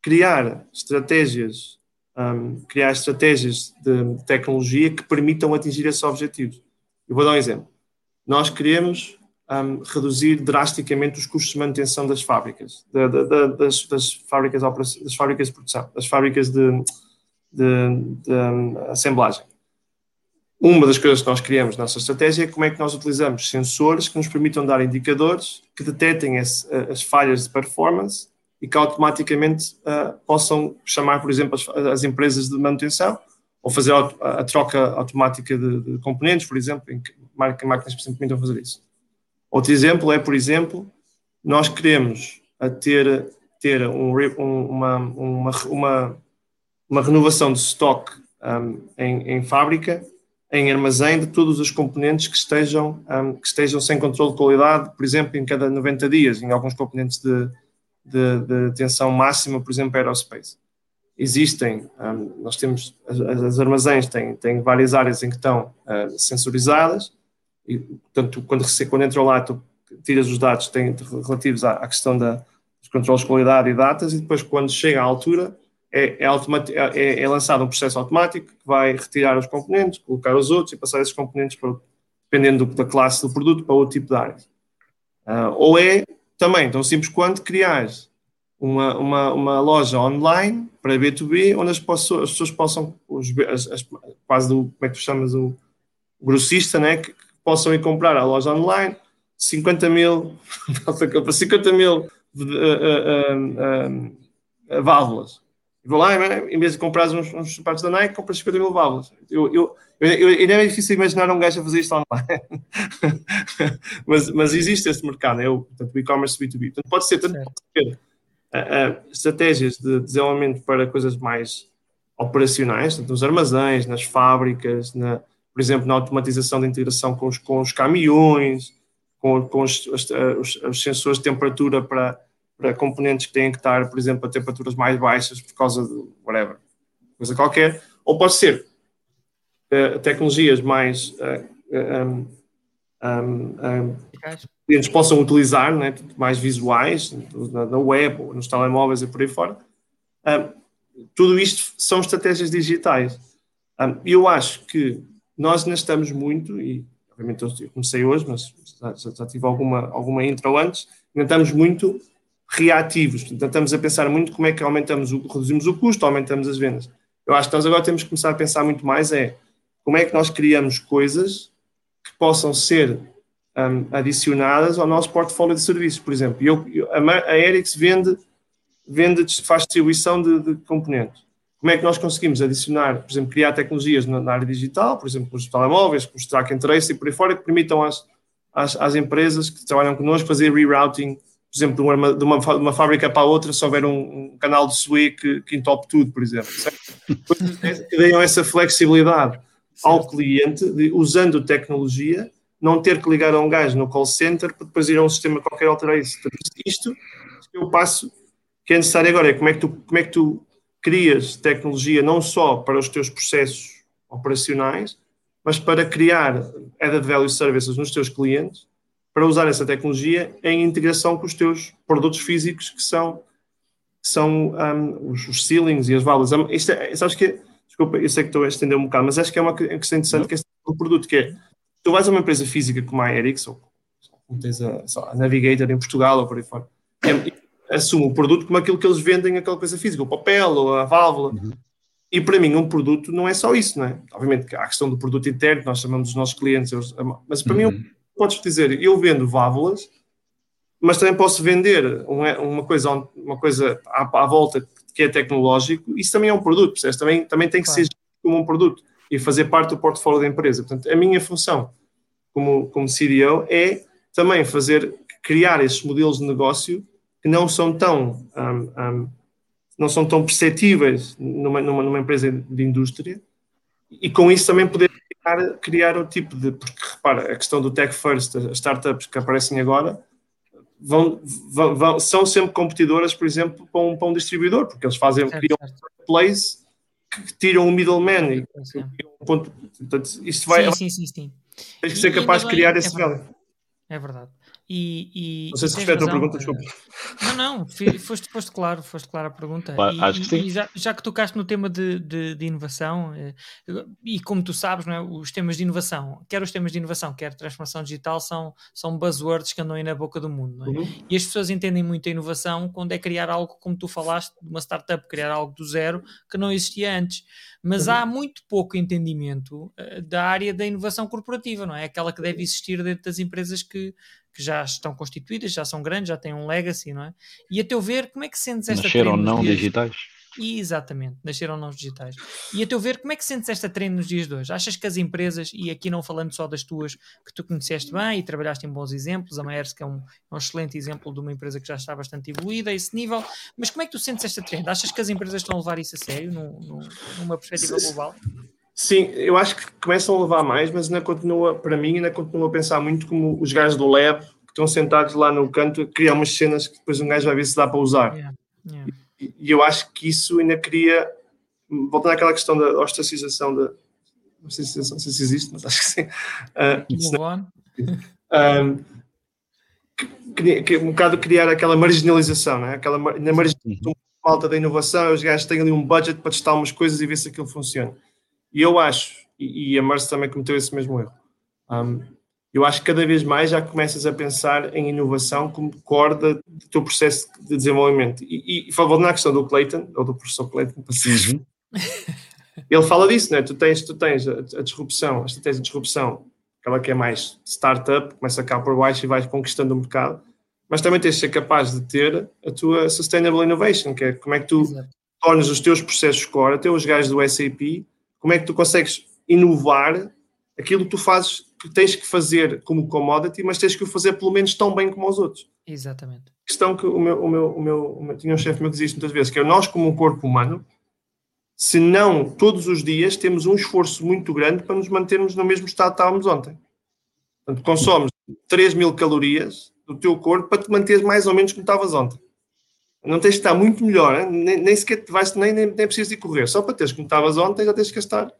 criar estratégias, um, criar estratégias de tecnologia que permitam atingir esses objetivos. Eu vou dar um exemplo. Nós queremos um, reduzir drasticamente os custos de manutenção das fábricas, de, de, de, das, das, fábricas das fábricas de produção, das fábricas de, de um, assemblagem. Uma das coisas que nós criamos na nossa estratégia é como é que nós utilizamos sensores que nos permitam dar indicadores que detectem esse, as falhas de performance e que automaticamente uh, possam chamar, por exemplo, as, as, empresas de manutenção ou fazer a, a troca automática de, de, componentes, por exemplo, em que máquinas permitam fazer isso. Outro exemplo é, por exemplo, nós queremos ter, ter um, uma, uma, uma, uma, renovação de estoque um, em, em, fábrica, em armazém, de todos os componentes que estejam, um, que estejam sem controle de qualidade, por exemplo, em cada 90 dias, em alguns componentes de, de, de tensão máxima, por exemplo, aerospace. Existem, um, nós temos, as, as, armazéns têm, têm várias áreas em que estão uh, sensorizadas, e, portanto, quando, quando entra lá, tu tiras os dados tem, relativos à, à questão da, dos controles de qualidade e datas, e depois, quando chega à altura, é, é, é, é, lançado um processo automático que vai retirar os componentes, colocar os outros e passar esses componentes, para, dependendo da classe do produto, para outro tipo de área. Uh, ou é também tão simples quanto criar uma, uma, uma loja online para B2B, onde as, pessoas, as pessoas possam, os, as, as, quase do, como é que tu chamas, o grossista, né, que, possam ir comprar à loja online 50 mil, 50 mil uh, uh, uh, válvulas. Vou lá, em vez de comprar uns, uns sapatos da Nike, compras 50 mil válvulas. Eu, eu, eu, ainda é difícil imaginar um gajo a fazer isto online. mas, mas existe esse mercado, é o, portanto, e-commerce B2B. Portanto, pode ser tanto pode ser, estratégias de desenvolvimento para coisas mais operacionais, tanto nos armazéns, nas fábricas, na, por exemplo, na automatização da integração com os, com os caminhões, com, com os, os, os, sensores de temperatura para, para componentes que têm que estar, por exemplo, a temperaturas mais baixas por causa de whatever, coisa qualquer, ou pode ser uh, tecnologias mais uh, um, um, um, clientes possam utilizar, né, mais visuais, na, na web, ou nos telemóveis e por aí fora. tudo isto são estratégias digitais. E eu acho que nós ainda estamos muito, e obviamente eu comecei hoje, mas já, já tive alguma, alguma intro antes, ainda estamos muito reativos, portanto, estamos a pensar muito como é que aumentamos o, reduzimos o custo, aumentamos as vendas. Eu acho que nós agora temos que começar a pensar muito mais é como é que nós criamos coisas que possam ser um, adicionadas ao nosso portfólio de serviços. Por exemplo, eu, eu, a Erics vende, vende, faz distribuição de, de, componentes. Como é que nós conseguimos adicionar, por exemplo, criar tecnologias na, na área digital, por exemplo, com os telemóveis, com os track and trace e por aí fora, que permitam às, às, às empresas que trabalham connosco fazer rerouting, por exemplo, de uma, de uma, de uma fábrica para a outra, se houver um, um canal de SWI que, que entope tudo, por exemplo. que deem essa flexibilidade ao cliente, de, usando tecnologia, não ter que ligar a um gajo no call center para depois ir a um sistema qualquer alterar isso. Isto é o passo que é necessário agora, é como é que tu, como é que tu crias tecnologia não só para os teus processos operacionais, mas para criar added value services nos teus clientes, para usar essa tecnologia em integração com os teus produtos físicos que são, que são um, os, os ceilings e as válvulas. Isto é, sabes que Desculpa, eu sei que estou a estender um bocado, mas acho que é uma questão interessante que é o produto, que é, tu vais a uma empresa física como a Ericsson, ou como tens a, a, Navigator em Portugal ou por aí fora, é, assume o produto como aquilo que eles vendem, aquela coisa física, o papel ou a válvula. Uhum. E para mim, um produto não é só isso, não é? Obviamente, há a questão do produto interno, nós chamamos os nossos clientes, mas para uhum. mim, podes dizer, eu vendo válvulas, mas também posso vender uma, uma coisa, uma coisa à, à volta que é tecnológico, isso também é um produto, percebes? Também, também tem que claro. ser como um produto e fazer parte do portfólio da empresa. Portanto, a minha função como, como CDO é também fazer, criar esses modelos de negócio que não são tão, um, um, não são tão perceptíveis numa, numa, numa, empresa de indústria e com isso também poder criar, criar o tipo de, porque repara, a questão do tech first, as startups que aparecem agora, vão, vão, vão, são sempre competidoras, por exemplo, para um, para um distribuidor, porque eles fazem, certo, criam certo. um place que tiram um middleman e um ponto. Portanto, isto vai. Sim, sim, sim. sim. Tens que ser capaz de criar é esse value. É verdade. E, e, não sei se respeita a pergunta, desculpa. Não, não, foste, foste claro, foste claro a pergunta. e, acho que sim. E já, já, que tocaste no tema de, de, de, inovação, eh, e como tu sabes, não é, os temas de inovação, quer os temas de inovação, quer transformação digital, são, são buzzwords que andam aí na boca do mundo. É? Uhum. E as pessoas entendem muito a inovação quando é criar algo, como tu falaste, de uma startup, criar algo do zero que não existia antes. Mas uhum. há muito pouco entendimento uh, da área da inovação corporativa, não é? Aquela que deve existir dentro das empresas que que já estão constituídas, já são grandes, já têm um legacy, não é? E a teu ver, como é que sentes esta Nasceram não digitais. Exatamente, nasceram não digitais. E a teu ver, como é que sentes esta trend nos dias de hoje? Achas que as empresas, e aqui não falando só das tuas, que tu conheceste bem e trabalhaste em bons exemplos, a Maersk é um, é um excelente exemplo de uma empresa que já está bastante evoluída a esse nível, mas como é que tu sentes esta trend? Achas que as empresas estão a levar isso a sério, numa perspectiva global? Sim, eu acho que começam a levar mais, mas ainda continua, para mim, ainda continua a pensar muito como os gajos do Lab, que estão sentados lá no canto, a criar umas cenas que depois um gajo vai ver se dá para usar. Yeah, yeah. E, e, eu acho que isso ainda cria, voltando àquela questão da ostracização, da, não sei se, não sei se existe, mas acho que sim. Uh, um, que, que, um bocado criar aquela marginalização, né? aquela na marginalização malta da inovação, os gajos têm ali um budget para testar umas coisas e ver se aquilo funciona. E eu acho, e, e a Marcia também cometeu esse mesmo erro, um, eu acho que cada vez mais já começas a pensar em inovação como corda do teu processo de desenvolvimento. E, e falando na questão do Clayton, ou do professor Clayton, para uhum. ele fala disso, né? tu tens, tu tens a, a disrupção, a estratégia de disrupção, aquela que é mais startup, começa cá por baixo e vais conquistando o mercado, mas também tens de ser capaz de ter a tua sustainable innovation, que é como é que tu Exato. tornas os teus processos core, até os gajos do SAP, como é que tu consegues inovar aquilo que tu fazes, que tens que fazer como commodity, mas tens que o fazer pelo menos tão bem como os outros. Exatamente. A questão que o meu, o meu, o meu, o meu tinha um chefe meu que diz muitas vezes, que é nós como um corpo humano, se não todos os dias temos um esforço muito grande para nos mantermos no mesmo estado que estávamos ontem. Portanto, consomos 3 mil calorias do teu corpo para te manteres mais ou menos como estavas ontem. Não tens de estar muito melhor, nem, nem sequer vais, nem, nem, nem precisas de correr. Só para teres como estavas ontem, já tens de gastar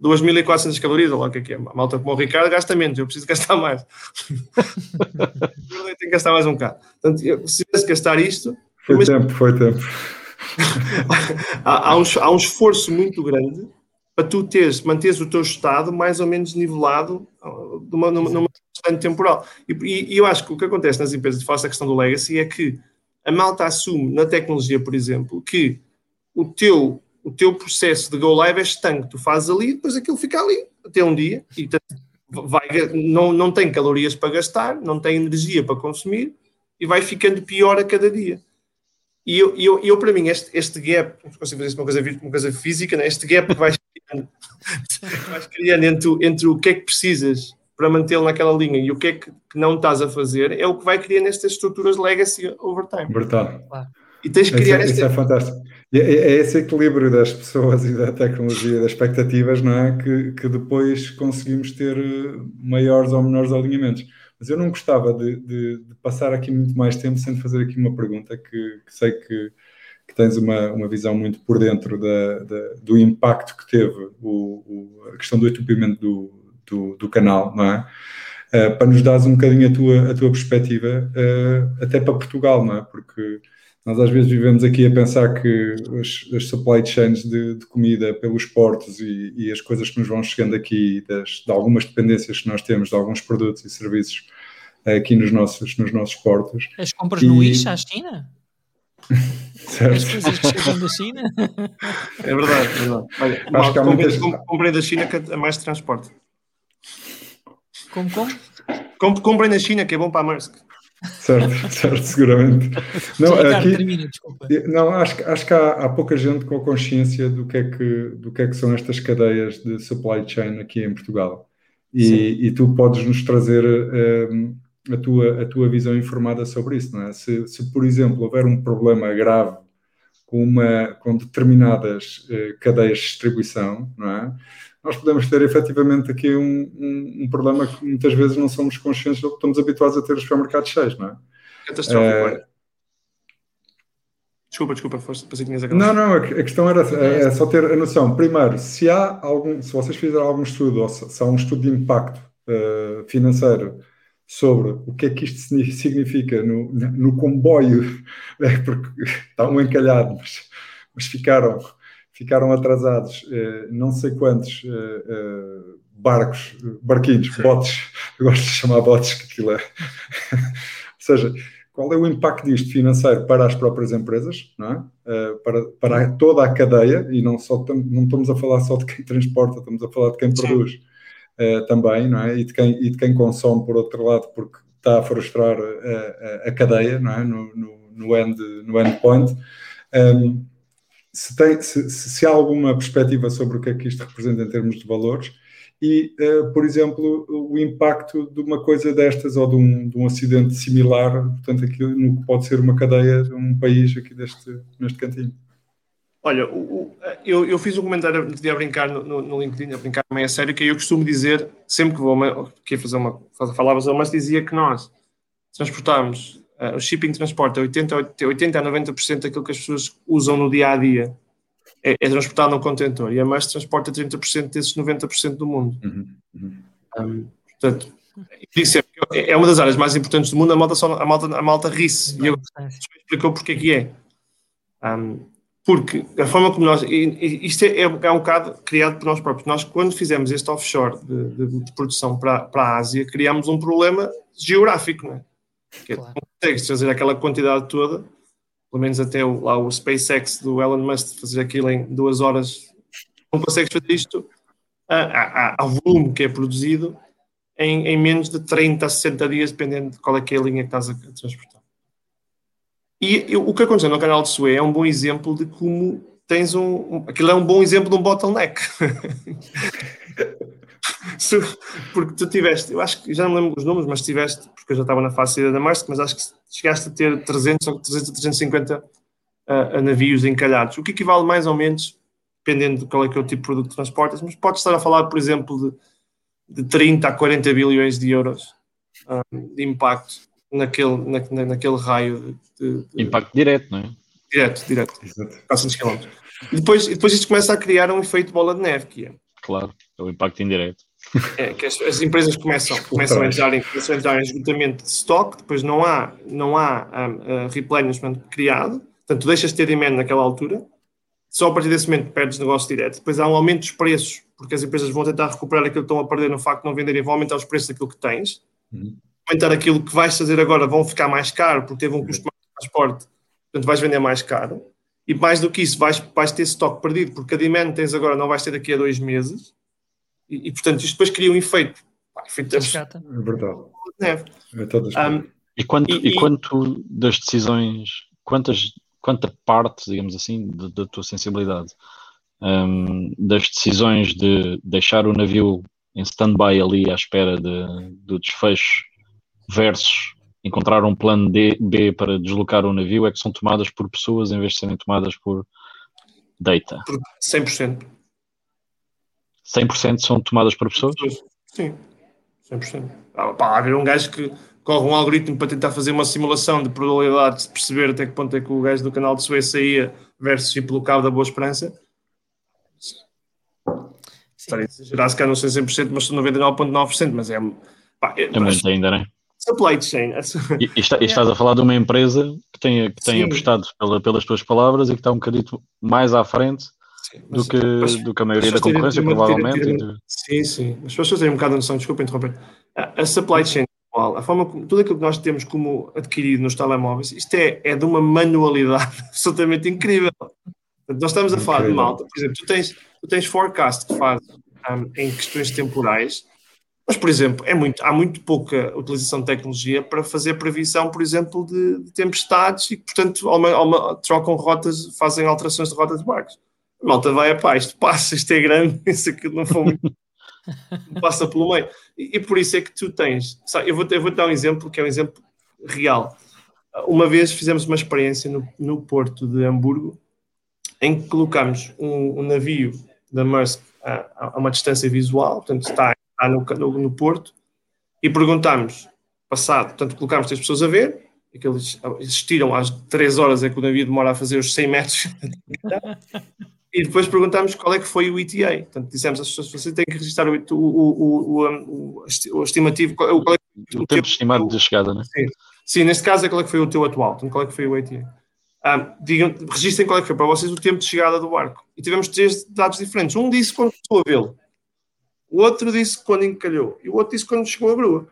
2.400 calorias, ou lá o que é que é. A malta como o Ricardo gasta menos, eu preciso gastar mais. eu tenho que gastar mais um bocado. Portanto, eu, se tivesse que gastar isto. Foi mas... tempo, foi tempo. há, há, um, há um esforço muito grande para tu teres, manteres o teu estado mais ou menos nivelado numa, numa, numa temporal. E, e, e, eu acho que o que acontece nas empresas de face a questão do legacy é que a malta assume na tecnologia, por exemplo, que o teu, o teu processo de go live é estanque. Tu fazes ali depois aquilo fica ali até um dia e vai, não, não tem calorias para gastar, não tem energia para consumir e vai ficando pior a cada dia. E eu, eu, eu para mim, este, este gap, consigo fazer isso uma coisa, uma coisa física, né? este gap que vais criando, vais criando entre, entre o que é que precisas para mantê-lo naquela linha e o que é que, não estás a fazer é o que vai criar nestas estruturas legacy over time. Verdade. E tens que criar isso, este... isso é fantástico. É, é, esse equilíbrio das pessoas e da tecnologia, das expectativas, não é? Que, que depois conseguimos ter eh, maiores ou menores alinhamentos. Mas eu não gostava de, de, de passar aqui muito mais tempo sem fazer aqui uma pergunta que, que sei que, que, tens uma, uma visão muito por dentro da, da, do impacto que teve o, o, a questão do entupimento do, do, do canal, não é? Uh, para nos dares um bocadinho a tua, a tua perspectiva, uh, até para Portugal, não é? Porque nós às vezes vivemos aqui a pensar que as, as supply chains de, de, comida pelos portos e, e, as coisas que nos vão chegando aqui, das, de algumas dependências que nós temos de alguns produtos e serviços aqui nos nossos, nos nossos portos. As compras e... no ISA à China? certo. As coisas que chegam da China? É verdade, é verdade. Olha, Acho que há muitas... comprei da China que é mais transporte. Como, como? Comprem na China, que é bom para a Maersk. Certo, certo, seguramente. Não, aqui, termina, não acho, acho que há, há, pouca gente com a consciência do que, é que, do que é que são estas cadeias de supply chain aqui em Portugal. E, e tu podes nos trazer um, a, tua, a tua visão informada sobre isso, não é? Se, se por exemplo, houver um problema grave com, uma, com determinadas uh, cadeias de distribuição, não é? Nós podemos ter efetivamente aqui um, um, um, problema que muitas vezes não somos conscientes estamos habituados a ter os supermercados cheios, não é? Catastrófico. É... Desculpa, desculpa, foste, pensei que tinhas Não, não, a, questão era é, só ter a noção. Primeiro, se há algum, se vocês fizerem algum estudo, ou se, se há um estudo de impacto uh, financeiro sobre o que é que isto significa no, no comboio, né, porque estavam encalhados, mas, mas ficaram ficaram atrasados eh, não sei quantos eh, eh, barcos, barquinhos, Sim. botes, eu gosto de chamar botes, que aquilo é. Ou seja, qual é o impacto disto financeiro para as próprias empresas, não é? para, para toda a cadeia, e não, só, não estamos a falar só de quem transporta, estamos a falar de quem produz também, não é? E de, quem, e de quem consome, por outro lado, porque está a frustrar a, a, a cadeia, não é? No, no, no, end, no endpoint. Um, se, tem, se, se, há alguma perspectiva sobre o que é que isto representa em termos de valores e, uh, por exemplo, o impacto de uma coisa destas ou de um, de um acidente similar, portanto, aqui no que pode ser uma cadeia de um país aqui deste, neste cantinho. Olha, o, o, eu, eu, fiz um comentário a brincar no, no, no, LinkedIn, a brincar meio a sério, que eu costumo dizer, sempre que vou que fazer uma, falava mas dizia que nós transportamos Uh, o shipping transporte é 80, 80 a 90% daquilo que as pessoas usam no dia a dia. É, é transportado no contentor e a mais transporta 30% desses 90% do mundo. Uhum, uhum. Um, portanto, é, é uma das áreas mais importantes do mundo. A malta, só, a malta, a malta ri-se e eu explicou porque é que é. Um, porque a forma como nós. Isto é, é, é, um bocado criado por nós próprios. Nós, quando fizemos este offshore de, de, de produção para, para a Ásia, criámos um problema geográfico, não é? Que claro. consegues trazer aquela quantidade toda, pelo menos até o, lá o SpaceX do Elon Musk fazer aquilo em duas horas, não consegues fazer isto ao volume que é produzido em, em, menos de 30 a 60 dias, dependendo de qual é que é a linha que estás a, transportar. E, e, o que aconteceu no canal de Suez é um bom exemplo de como tens um, um. Aquilo é um bom exemplo de um bottleneck. porque tu tiveste, eu acho que já não lembro os números, mas tiveste, porque eu já estava na fase da Maersk, mas acho que chegaste a ter 300 ou 300 350 uh, navios encalhados, o que equivale mais ou menos, dependendo de qual é que é o tipo de produto que transportas, mas pode estar a falar, por exemplo, de, de 30 a 40 bilhões de euros um, de impacto naquele, na, naquele raio de, de, Impacto direto, não é? Direto, direto. 400 km. E depois, e depois isto começa a criar um efeito bola de neve, que é. Claro, é o impacto indireto. É, que as, as empresas começam, começam, a entrar em, começam a entrar em esgotamento de stock, depois não há, não há um, uh, replenishment criado, portanto, deixas de ter demand naquela altura, só a partir desse momento perdes negócio direto. Depois há um aumento dos preços, porque as empresas vão tentar recuperar aquilo que estão a perder no facto de não venderem, vão aumentar os preços daquilo que tens. Uhum. Aumentar aquilo que vais fazer agora, vão ficar mais caro, porque teve um custo mais de transporte, portanto vais vender mais caro. E mais do que isso, vais, vais ter estoque perdido, porque a demand tens agora não vais ter daqui a dois meses. E, e portanto, isto depois cria um efeito. Pá, efeito é verdade. Neve. É um, e, quanto, e, e, quanto das decisões, quantas, quanta parte, digamos assim, da tua sensibilidade um, das decisões de deixar o navio em stand-by ali à espera de, do desfecho versus encontrar um plano D, B para deslocar o navio é que são tomadas por pessoas em vez de serem tomadas por data? 100%. 100% são tomadas por pessoas? Sim, 100%. Ah, pá, haver um gajo que corre um algoritmo para tentar fazer uma simulação de probabilidade de perceber até que ponto é que o gajo do canal de Suez saía versus ir pelo cabo da Boa Esperança. Estaria a exagerar, se calhar não sei 100%, mas sou 99,9%, mas é... Pá, é, é muito ainda, não é? Supply chain. E, e, está, e, estás a falar de uma empresa que tem, que tem apostado pela, pelas tuas palavras e que está um bocadinho mais à frente sim, do, que, mas, do que a maioria da concorrência, provavelmente. Tira, tira, sim, sim. As pessoas têm um bocado de noção, desculpa interromper. A, a supply chain a forma como tudo aquilo que nós temos como adquirido nos telemóveis, isto é, é de uma manualidade absolutamente incrível. Nós estamos a falar incrível. de malta, por exemplo, tu tens, tu tens forecast que faz um, em questões temporais mas, por exemplo, é muito, há muito pouca utilização de tecnologia para fazer previsão, por exemplo, de, de tempestades e que, portanto, uma, uma, trocam rotas, fazem alterações de rota de barcos. Malta vai a pá, isto passa, isto é grande, isso aqui não foi muito. passa pelo meio. E, e, por isso é que tu tens. Sabe, eu, vou, eu vou te dar um exemplo que é um exemplo real. Uma vez fizemos uma experiência no, no porto de Hamburgo em que colocámos um, um navio da Maersk a, a, uma distância visual, portanto está está no, no, no Porto, e perguntámos, passado, portanto, colocámos três pessoas a ver, e que eles existiram às três horas é que o navio demora a fazer os 100 metros, e depois perguntámos qual é que foi o ETA. Portanto, dissemos às pessoas, você tem que registrar o, o, o, o, estimativo, qual é, o, o tempo estimado de chegada, né? Sim. Sim, neste caso é qual é que foi o teu atual, então qual é que foi o ETA. Ah, digam, registrem qual é que foi para vocês o tempo de chegada do barco. E tivemos três dados diferentes. Um disse quando estou a vê-lo, o outro disse quando encalhou. E o outro disse quando chegou a grua.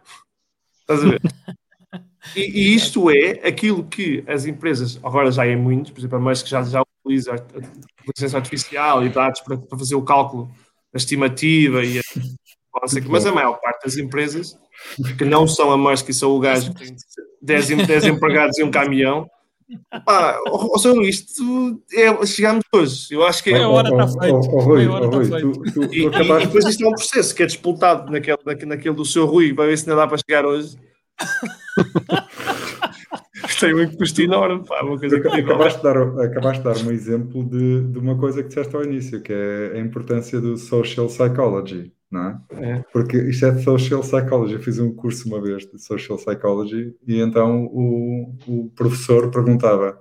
Estás a ver? e, e, isto é aquilo que as empresas, agora já é muito, por exemplo, a Musk já, já utiliza a inteligência artificial e dados para, para fazer o cálculo da estimativa e a, mas a maior parte das empresas que não são a Musk e são o gajo que tem 10, 10 empregados e um caminhão Pá, oh, oh, isto é, chegamos hoje. Eu acho que é. a hora está feita. Oh, Rui, e, depois isto é um processo que é disputado naquele, naquele do seu Rui para ver se ainda dá para chegar hoje. Tem um custo enorme. Pá, uma coisa acabaste, de dar, acabaste de dar um exemplo de, de uma coisa que disseste ao início, que é a importância do social psychology não é? é? Porque isto é de Social Psychology. Eu fiz um curso uma vez de Social Psychology e então o, o professor perguntava: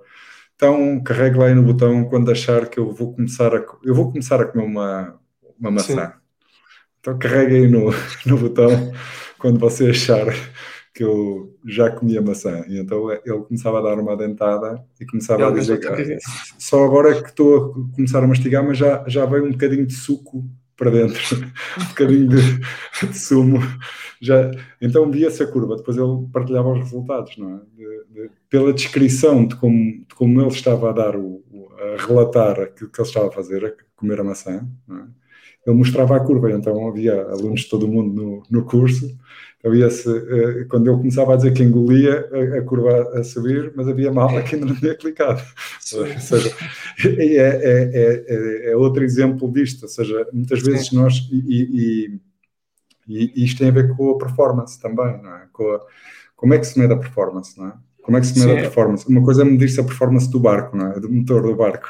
então carregue lá aí no botão quando achar que eu vou começar a eu vou começar a comer uma, uma maçã. Sim. Então carregue aí no, no botão quando você achar que eu já comia maçã. E então ele começava a dar uma dentada e começava a dizer que só agora é que estou a começar a mastigar, mas já, já veio um bocadinho de suco para dentro, um bocadinho de, de, sumo. Já, então via-se a curva, depois ele partilhava os resultados, não é? De, de, pela descrição de como, de como ele estava a dar, o, a relatar aquilo que ele estava a fazer, a comer a maçã, é? ele mostrava a curva, então havia alunos de todo o mundo no, no curso havia-se, eh, quando eu começava a dizer que engolia, a, a curva a subir, mas havia malta que ainda não tinha clicado. Ou seja, é, é, é, é, outro exemplo disto, ou seja, muitas vezes Sim. nós, e, e, e, isto tem a ver com a performance também, não é? Com a, como é que se mede a performance, não é? Como é que se mede Sim. a performance? Uma coisa é medir-se a performance do barco, não é? Do motor do barco.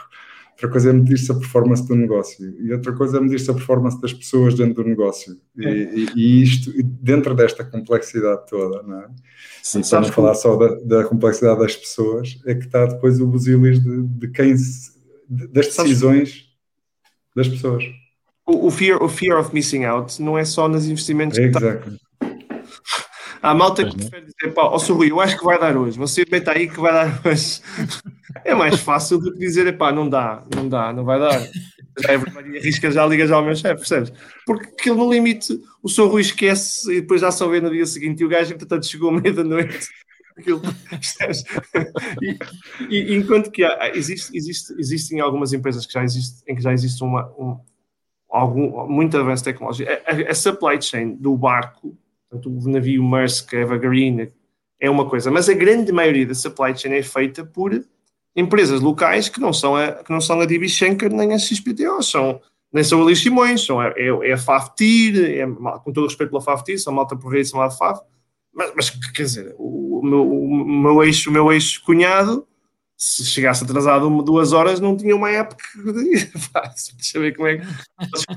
Outra coisa é medir-se a performance do negócio e outra coisa é medir-se a performance das pessoas dentro do negócio. E, e, e isto, dentro desta complexidade toda, não é? Sim, e para não falar só da, da, complexidade das pessoas, é que está depois o busilis de, de quem se, de, das decisões das pessoas. O, o, fear, o fear of missing out não é só nos investimentos é, que está, Há malta que prefere dizer, pá, ó oh, Rui, eu acho que vai dar hoje, você meta aí que vai dar hoje. É mais fácil do que dizer, pá, não dá, não dá, não vai dar. Já é Maria risca, já liga já ao meu chefe, percebes? Porque aquilo no limite, o seu Rui esquece e depois já só vê no dia seguinte e o gajo, portanto, chegou à meia da noite. E, e, enquanto que há, existe, existe, existem algumas empresas que já existe, em que já existe uma, um, algum, muito avanço tecnológico, a, a, supply chain do barco Portanto, o navio Maersk, Evergreen, é uma coisa, mas a grande maioria da supply chain é feita por empresas locais que não são a, que não são a DB Schenker nem a XPTO, são, nem são a Luís Simões, são é, é a FAFTIR, é, com todo o respeito pela FAFTIR, são malta por rei, são de FAF, mas, mas, quer dizer, o, o meu, o meu ex, o meu ex-cunhado se chegasse atrasado uma, duas horas, não tinha uma app que deixa ver como é que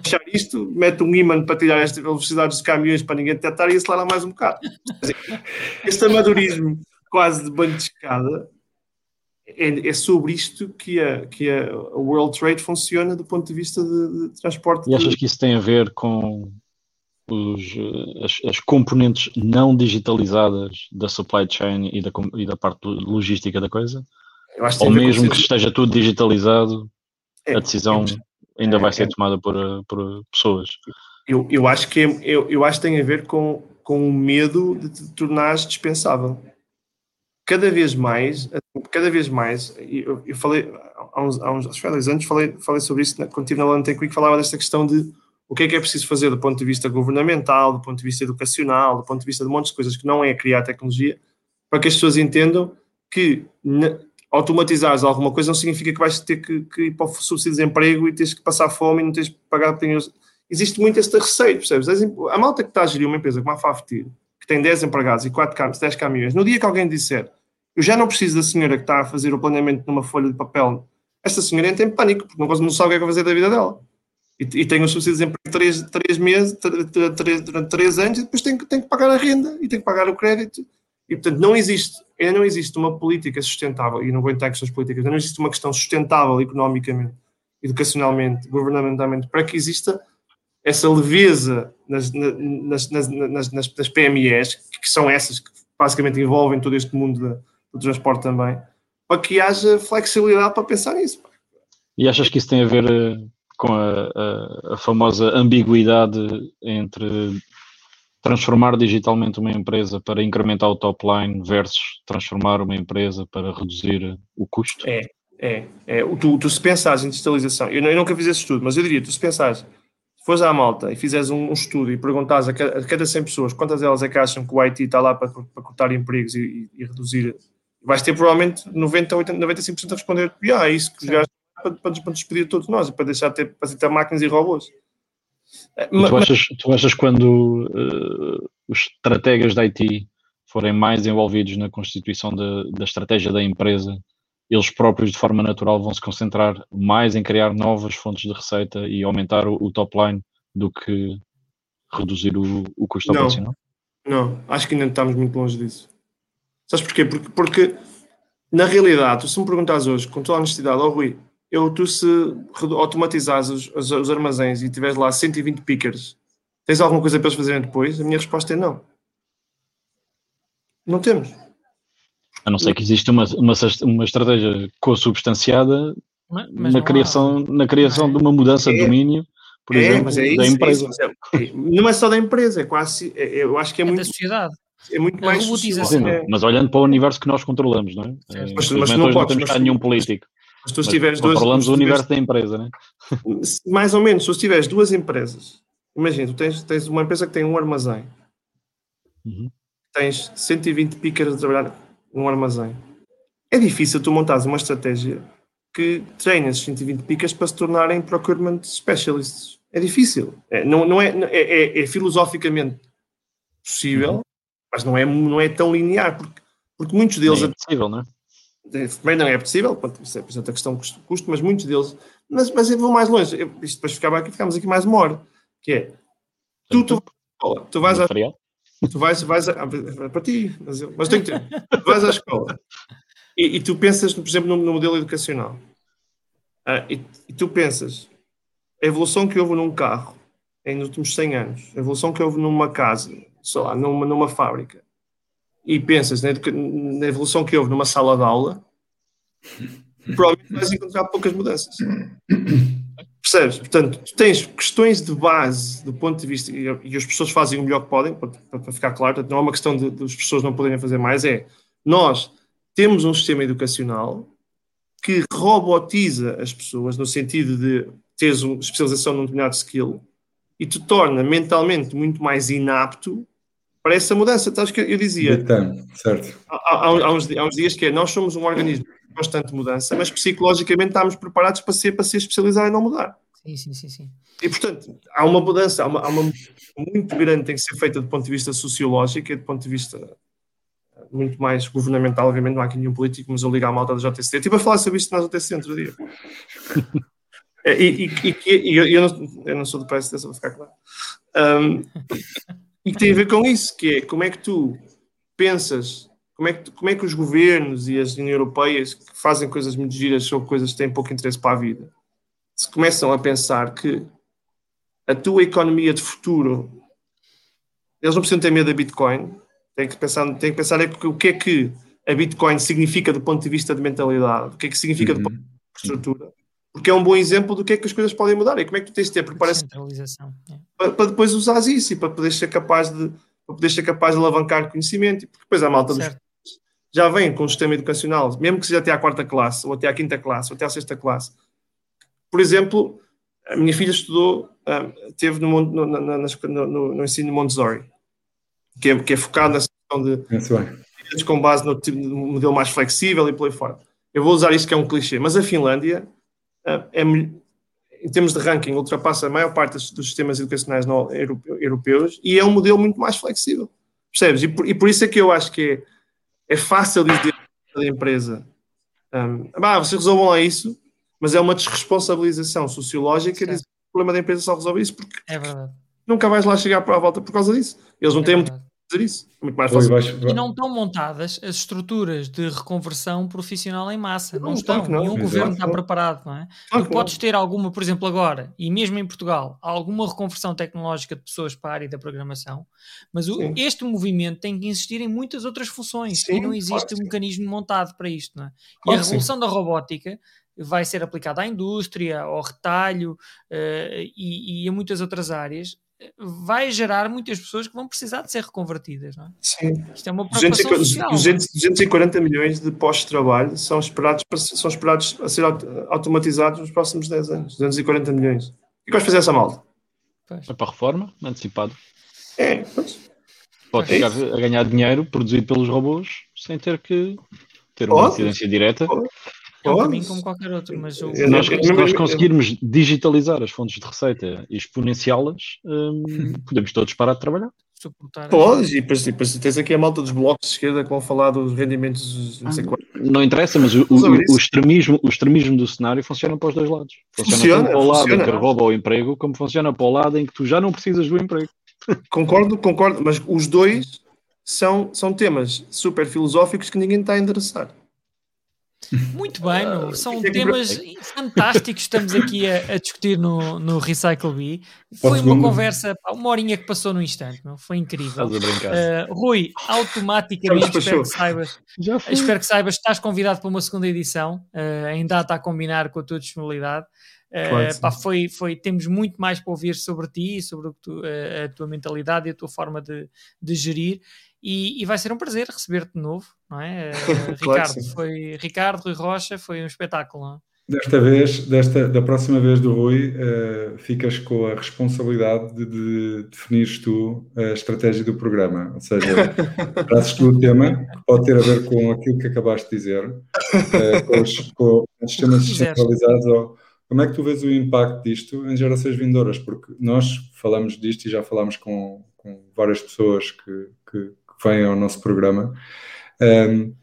fechar isto, mete um imã para tirar esta velocidade dos caminhões para ninguém detectar e acelerar mais um bocado. Este amadorismo quase de banho de escada é, é, sobre isto que a, que a World Trade funciona do ponto de vista de, de transporte. E achas que isso tem a ver com os, as, as, componentes não digitalizadas da supply chain e da, e da parte logística da coisa? Ou mesmo que esteja tudo digitalizado, é, a decisão é, ainda vai ser é. tomada por, por pessoas. Eu, eu, acho que é, eu, eu acho que tem a ver com, com o medo de te tornares dispensável. Cada vez mais, cada vez mais, eu, eu falei há uns, há uns há anos, falei, falei sobre isso quando estive na London Quick, falava desta questão de o que é que é preciso fazer do ponto de vista governamental, do ponto de vista educacional, do ponto de vista de um monte de coisas que não é criar tecnologia, para que as pessoas entendam que automatizares alguma coisa não significa que vais ter que, que ir para o subsídio de desemprego e tens que passar fome e não tens que pagar penhores. Existe muito esse receio, percebes? A malta que está a gerir uma empresa como a Faftir, que tem 10 empregados e 4 caminhões, 10 caminhões, no dia que alguém disser eu já não preciso da senhora que está a fazer o planeamento numa folha de papel, esta senhora entra em pânico, porque não, não sabe o que é que vai fazer da vida dela. E, e tem um subsídio de desemprego 3, meses, 3, durante 3 anos, e depois tem, tem que pagar a renda e tem que pagar o crédito. E, portanto, não existe ainda não existe uma política sustentável, e não vou entrar em questões políticas, ainda não existe uma questão sustentável economicamente, educacionalmente, governamentalmente, para que exista essa leveza nas, nas, nas, nas, nas PMEs, que são essas que basicamente envolvem todo este mundo de, do transporte também, para que haja flexibilidade para pensar nisso. E achas que isso tem a ver eh, com a, a, a famosa ambiguidade entre transformar digitalmente uma empresa para incrementar o top line versus transformar uma empresa para reduzir o custo? É, é. é. Tu, tu se pensares em digitalização, eu, eu nunca fiz esse estudo, mas eu diria, tu se pensares, se fores à malta e fizeres um, um estudo e perguntares a cada, a cada 100 pessoas quantas delas é que acham que o IT está lá para, para cortar empregos e, e, e reduzir, vais ter provavelmente 90, 80, 95% a responder, ah, é isso que já para, para, para despedir todos nós, para deixar de ter, para ter máquinas e robôs. Mas, tu, achas, tu achas quando uh, os estrategas da IT forem mais envolvidos na constituição de, da estratégia da empresa, eles próprios de forma natural vão se concentrar mais em criar novas fontes de receita e aumentar o, o top line do que reduzir o, o custo não, operacional? Não, acho que ainda estamos muito longe disso. Sabes porquê? Porque, porque na realidade, tu se me perguntas hoje, com toda a honestidade, oh Rui, eu, tu se automatizares os, os, os, armazéns e tiveres lá 120 pickers, tens alguma coisa para eles fazerem depois? A minha resposta é não. Não temos. A não ser que exista uma, uma, uma estratégia co-substanciada na, criação, na criação de uma mudança é, de domínio, por é, exemplo, é isso, da empresa. É, é não é só da empresa, é quase. É, eu acho que é, muito. da sociedade. É muito mais. Sim, mas olhando para o universo que nós controlamos, não é? Mas, mas não, não temos cá nenhum político. Mas tu se tiveres duas. Falamos do universo da empresa, né? Mais ou menos, se tu tiveres duas empresas, imagina, tu tens, tens uma empresa que tem um armazém, uhum. tens 120 pícaros a trabalhar num armazém. É difícil tu montares uma estratégia que treine esses 120 picas para se tornarem procurement specialists. É difícil. É, não, não é, é, é, é filosoficamente possível, uhum. Mas não é, não é tão linear, porque, porque muitos deles. É impossível, não é? também não é possível, isso é por exemplo, a questão custo, custo, mas muitos deles, mas, mas eu vou mais longe, eu, isto depois ficava aqui, ficamos aqui mais uma hora, que é, tu, tu, tu vais à, tu vais, vais a, para ti, mas, eu, mas tenho que ter, tu vais à escola e, e tu pensas, por exemplo, no, no modelo educacional, uh, e, e, tu pensas, a evolução que houve num carro nos últimos 100 anos, a evolução que houve numa casa, sei lá, numa, numa fábrica, e pensas na, na evolução que houve numa sala de aula, provavelmente vais encontrar poucas mudanças. Percebes? Portanto, tens questões de base do ponto de vista, e, e as pessoas fazem o melhor que podem, para, para ficar claro, portanto, não é uma questão de, de as pessoas não poderem fazer mais, é nós temos um sistema educacional que robotiza as pessoas no sentido de teres uma especialização num determinado skill e te torna mentalmente muito mais inapto para essa mudança. Estás que eu dizia certo. Há, há, uns, há, uns, dias que é, nós somos um organismo de constante mudança, mas psicologicamente estamos preparados para ser, para ser especializar e não mudar. Sim, sim, sim, sim. E portanto, há uma mudança, há uma, há uma muito grande que tem que ser feita do ponto de vista sociológico e do ponto de vista muito mais governamental, obviamente não há aqui nenhum político, mas eu ligo à malta da JTC. Estive a falar sobre isto na JTC outro dia. É, e, e, e, e eu, eu, não, eu, não, sou do PSD, só para ficar claro. Um, e que tem a ver com isso, que é como é que tu pensas, como é que, como é que os governos e as União Europeias que fazem coisas muito giras sobre coisas que têm pouco interesse para a vida, se começam a pensar que a tua economia de futuro, eles não precisam ter medo da Bitcoin, têm que pensar, têm que pensar é o que é que a Bitcoin significa do ponto de vista de mentalidade, o que é que significa uhum. do ponto de vista de estrutura porque é um bom exemplo do que é que as coisas podem mudar e como é que tu tens de ter preparação para, para, depois usar isso e para poder ser capaz de para poder ser capaz de alavancar conhecimento e depois a malta dos, já vem com o sistema educacional, mesmo que seja até à quarta classe, ou até à quinta classe, ou até à sexta classe. Por exemplo, a minha filha estudou, uh, teve no, no, no, no, ensino Montessori, que é, que é focado na questão de com base no, no modelo mais flexível e por aí fora. Eu vou usar isto que é um clichê, mas a Finlândia é, em termos de ranking, ultrapassa a maior parte dos sistemas educacionais europeus e é um modelo muito mais flexível. Percebes? E por, e por isso é que eu acho que é, é fácil dizer da empresa um, ah, vocês resolvam lá isso, mas é uma desresponsabilização sociológica dizer que o problema da empresa só resolve isso porque é nunca vais lá chegar para a volta por causa disso. Eles não é têm muito fazer isso. É muito mais fácil. E não estão montadas as estruturas de reconversão profissional em massa. Não, não estão. Não. Nenhum Exato. governo está preparado, não é? Claro, podes ter alguma, por exemplo, agora, e mesmo em Portugal, alguma reconversão tecnológica de pessoas para a área da programação, mas o, este movimento tem que existir em muitas outras funções sim, e não existe claro um mecanismo montado para isto, não é? E a revolução sim. da robótica vai ser aplicada à indústria, ao retalho uh, e, e, a muitas outras áreas vai gerar muitas pessoas que vão precisar de ser reconvertidas. Não é? Sim. Isto é uma preocupação 200, social. 200, 240 milhões de postos de trabalho são esperados, para, são esperados a ser automatizados nos próximos 10 anos. 240 milhões. E que vais fazer essa malta? É para a reforma, antecipado. É, pois. Pode é ficar a ganhar dinheiro produzido pelos robôs sem ter que ter uma incidência direta. Pode. É um caminho como qualquer outro, mas o... nós, se nós conseguirmos digitalizar as fontes de receita e exponenciá-las, hum, podemos todos parar de trabalhar. Podes, e depois, depois tens aqui a malta dos blocos de esquerda que vão falar dos rendimentos não sei ah, Não interessa, mas o, o, o, extremismo, o extremismo do cenário funciona para os dois lados. Funciona, funciona para o lado funciona. em que rouba o emprego, como funciona para o lado em que tu já não precisas do emprego. Concordo, concordo, mas os dois são, são temas super filosóficos que ninguém está a endereçar. Muito bem, uh, são temas fantásticos que estamos aqui a, a, discutir no, no Recycle Bee. Foi uma conversa, uma horinha que passou no instante, meu. foi incrível. Uh, Rui, automaticamente espero que saibas, espero que saibas, estás convidado para uma segunda edição, uh, ainda está a combinar com a tua disponibilidade. Uh, pá, foi, foi, temos muito mais para ouvir sobre ti, sobre tu, uh, a tua mentalidade e a tua forma de, de gerir. E, e vai ser um prazer receber-te de novo, não é? Claro Ricardo, foi, Ricardo, Rui Rocha, foi um espetáculo, é? Desta vez, desta, da próxima vez do Rui, uh, ficas com a responsabilidade de, de definires tu a estratégia do programa. Ou seja, trazes tu o tema, que pode ter a ver com aquilo que acabaste de dizer, uh, com, os, com os sistemas descentralizados. Ou, como é que tu vês o impacto disto em gerações vindouras? Porque nós falamos disto e já falámos com, com várias pessoas que, que, que vêm ao nosso programa. Um,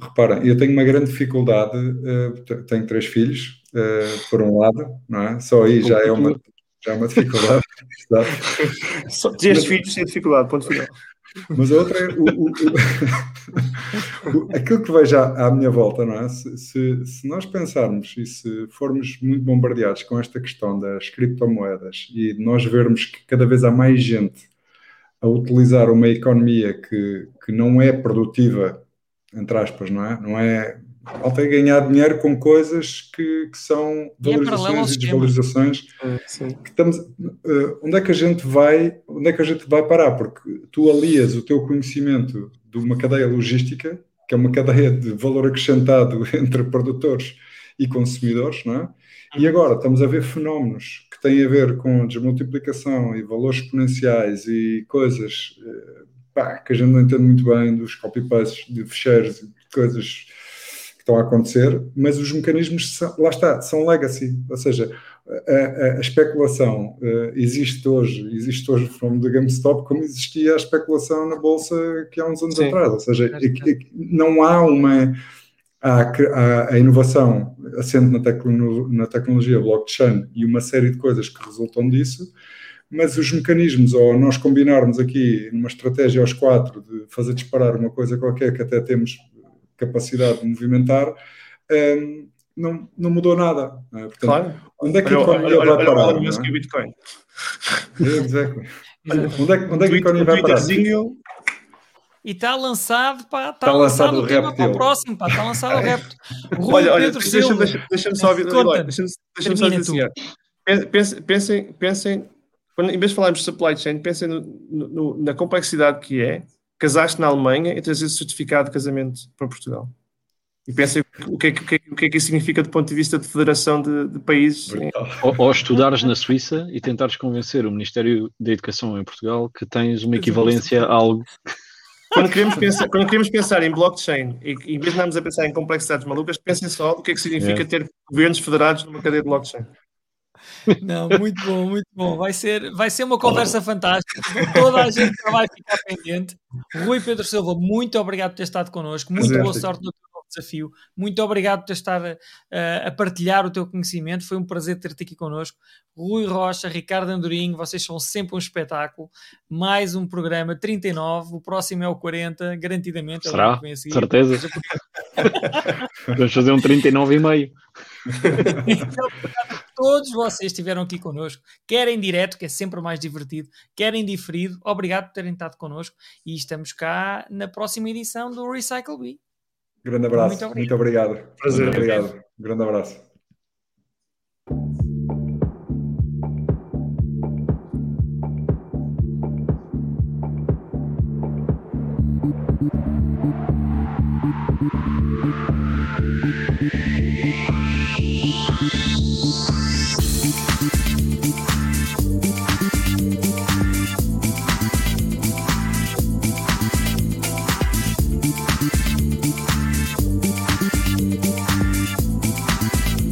reparem, eu tenho uma grande dificuldade, uh, tenho três filhos, uh, por um lado, não é? Só aí já é uma, já é uma dificuldade. Só três filhos sem dificuldade, ponto final. Mas a outra é o, o, o, aquilo que vejo à, à, minha volta, não é? Se, se, se, nós pensarmos e se formos muito bombardeados com esta questão das criptomoedas e nós vermos que cada vez há mais gente a utilizar uma economia que, que não é produtiva, entre aspas, não é? Não é falta ganhar dinheiro com coisas que, que são é valorizações e, e desvalorizações. que estamos, uh, onde é que a gente vai? Onde é que a gente vai parar? Porque tu alias o teu conhecimento de uma cadeia logística, que é uma cadeia de valor acrescentado entre produtores e consumidores, não é? E agora estamos a ver fenómenos que têm a ver com desmultiplicação e valores exponenciais e coisas uh, pá, que a gente não entende muito bem dos copy-pastes de fecheiros e coisas estão a acontecer, mas os mecanismos, são, lá está, são legacy, ou seja, a, a, a especulação uh, existe hoje, existe hoje from the GameStop como existia a especulação na Bolsa que há uns anos Sim. atrás, ou seja, não há uma... Há, a inovação assente na, tecno, na tecnologia blockchain e uma série de coisas que resultam disso, mas os mecanismos, ou nós combinarmos aqui numa estratégia aos quatro de fazer disparar uma coisa qualquer que até temos capacidade de movimentar, um, não, não mudou nada. É? Portanto, claro. Onde é que a economia olha, vai parar? Olha, olha, é? Bitcoin. Exactly. onde, é, onde é que a economia vai parar? E está lançado, pá, está, tá lançado, lançado o tema para o próximo, pá, está lançado o repto. olha, olha, deixa-me deixa, deixa só ouvir, deixa-me deixa só dizer assim, pensem, pensem, pensem quando, em vez de falarmos de supply chain, pensem no, no, na complexidade que é casaste na Alemanha e trazer certificado de casamento para Portugal. E pensem o que, é, o, que é, o que é que isso significa do ponto de vista de federação de, de países. Ou, ou, estudares na Suíça e tentares convencer o Ministério da Educação em Portugal que tens uma equivalência a algo. Quando queremos pensar, quando queremos pensar em blockchain e, em vez de andarmos a pensar em complexidades malucas, pensem só o que é que significa é. ter governos federados numa cadeia de blockchain. Não, muito bom, muito bom. Vai ser, vai ser uma conversa fantástica. Toda a gente vai ficar pendente. Rui Pedro Silva, muito obrigado por ter estado connosco. Muito boa sorte no teu desafio. Muito obrigado por ter estado uh, a partilhar o teu conhecimento. Foi um prazer ter-te aqui connosco. Rui Rocha, Ricardo Andorinho, vocês são sempre um espetáculo. Mais um programa 39. O próximo é o 40, garantidamente. É Será? Certeza. Vamos fazer um 39 e meio. então, todos vocês estiveram aqui connosco, quer em direto, que é sempre mais divertido, quer em diferido. Obrigado por terem estado connosco e estamos cá na próxima edição do Recycle Bee. Grande abraço, muito obrigado. Muito obrigado. Prazer. Muito obrigado. Grande abraço.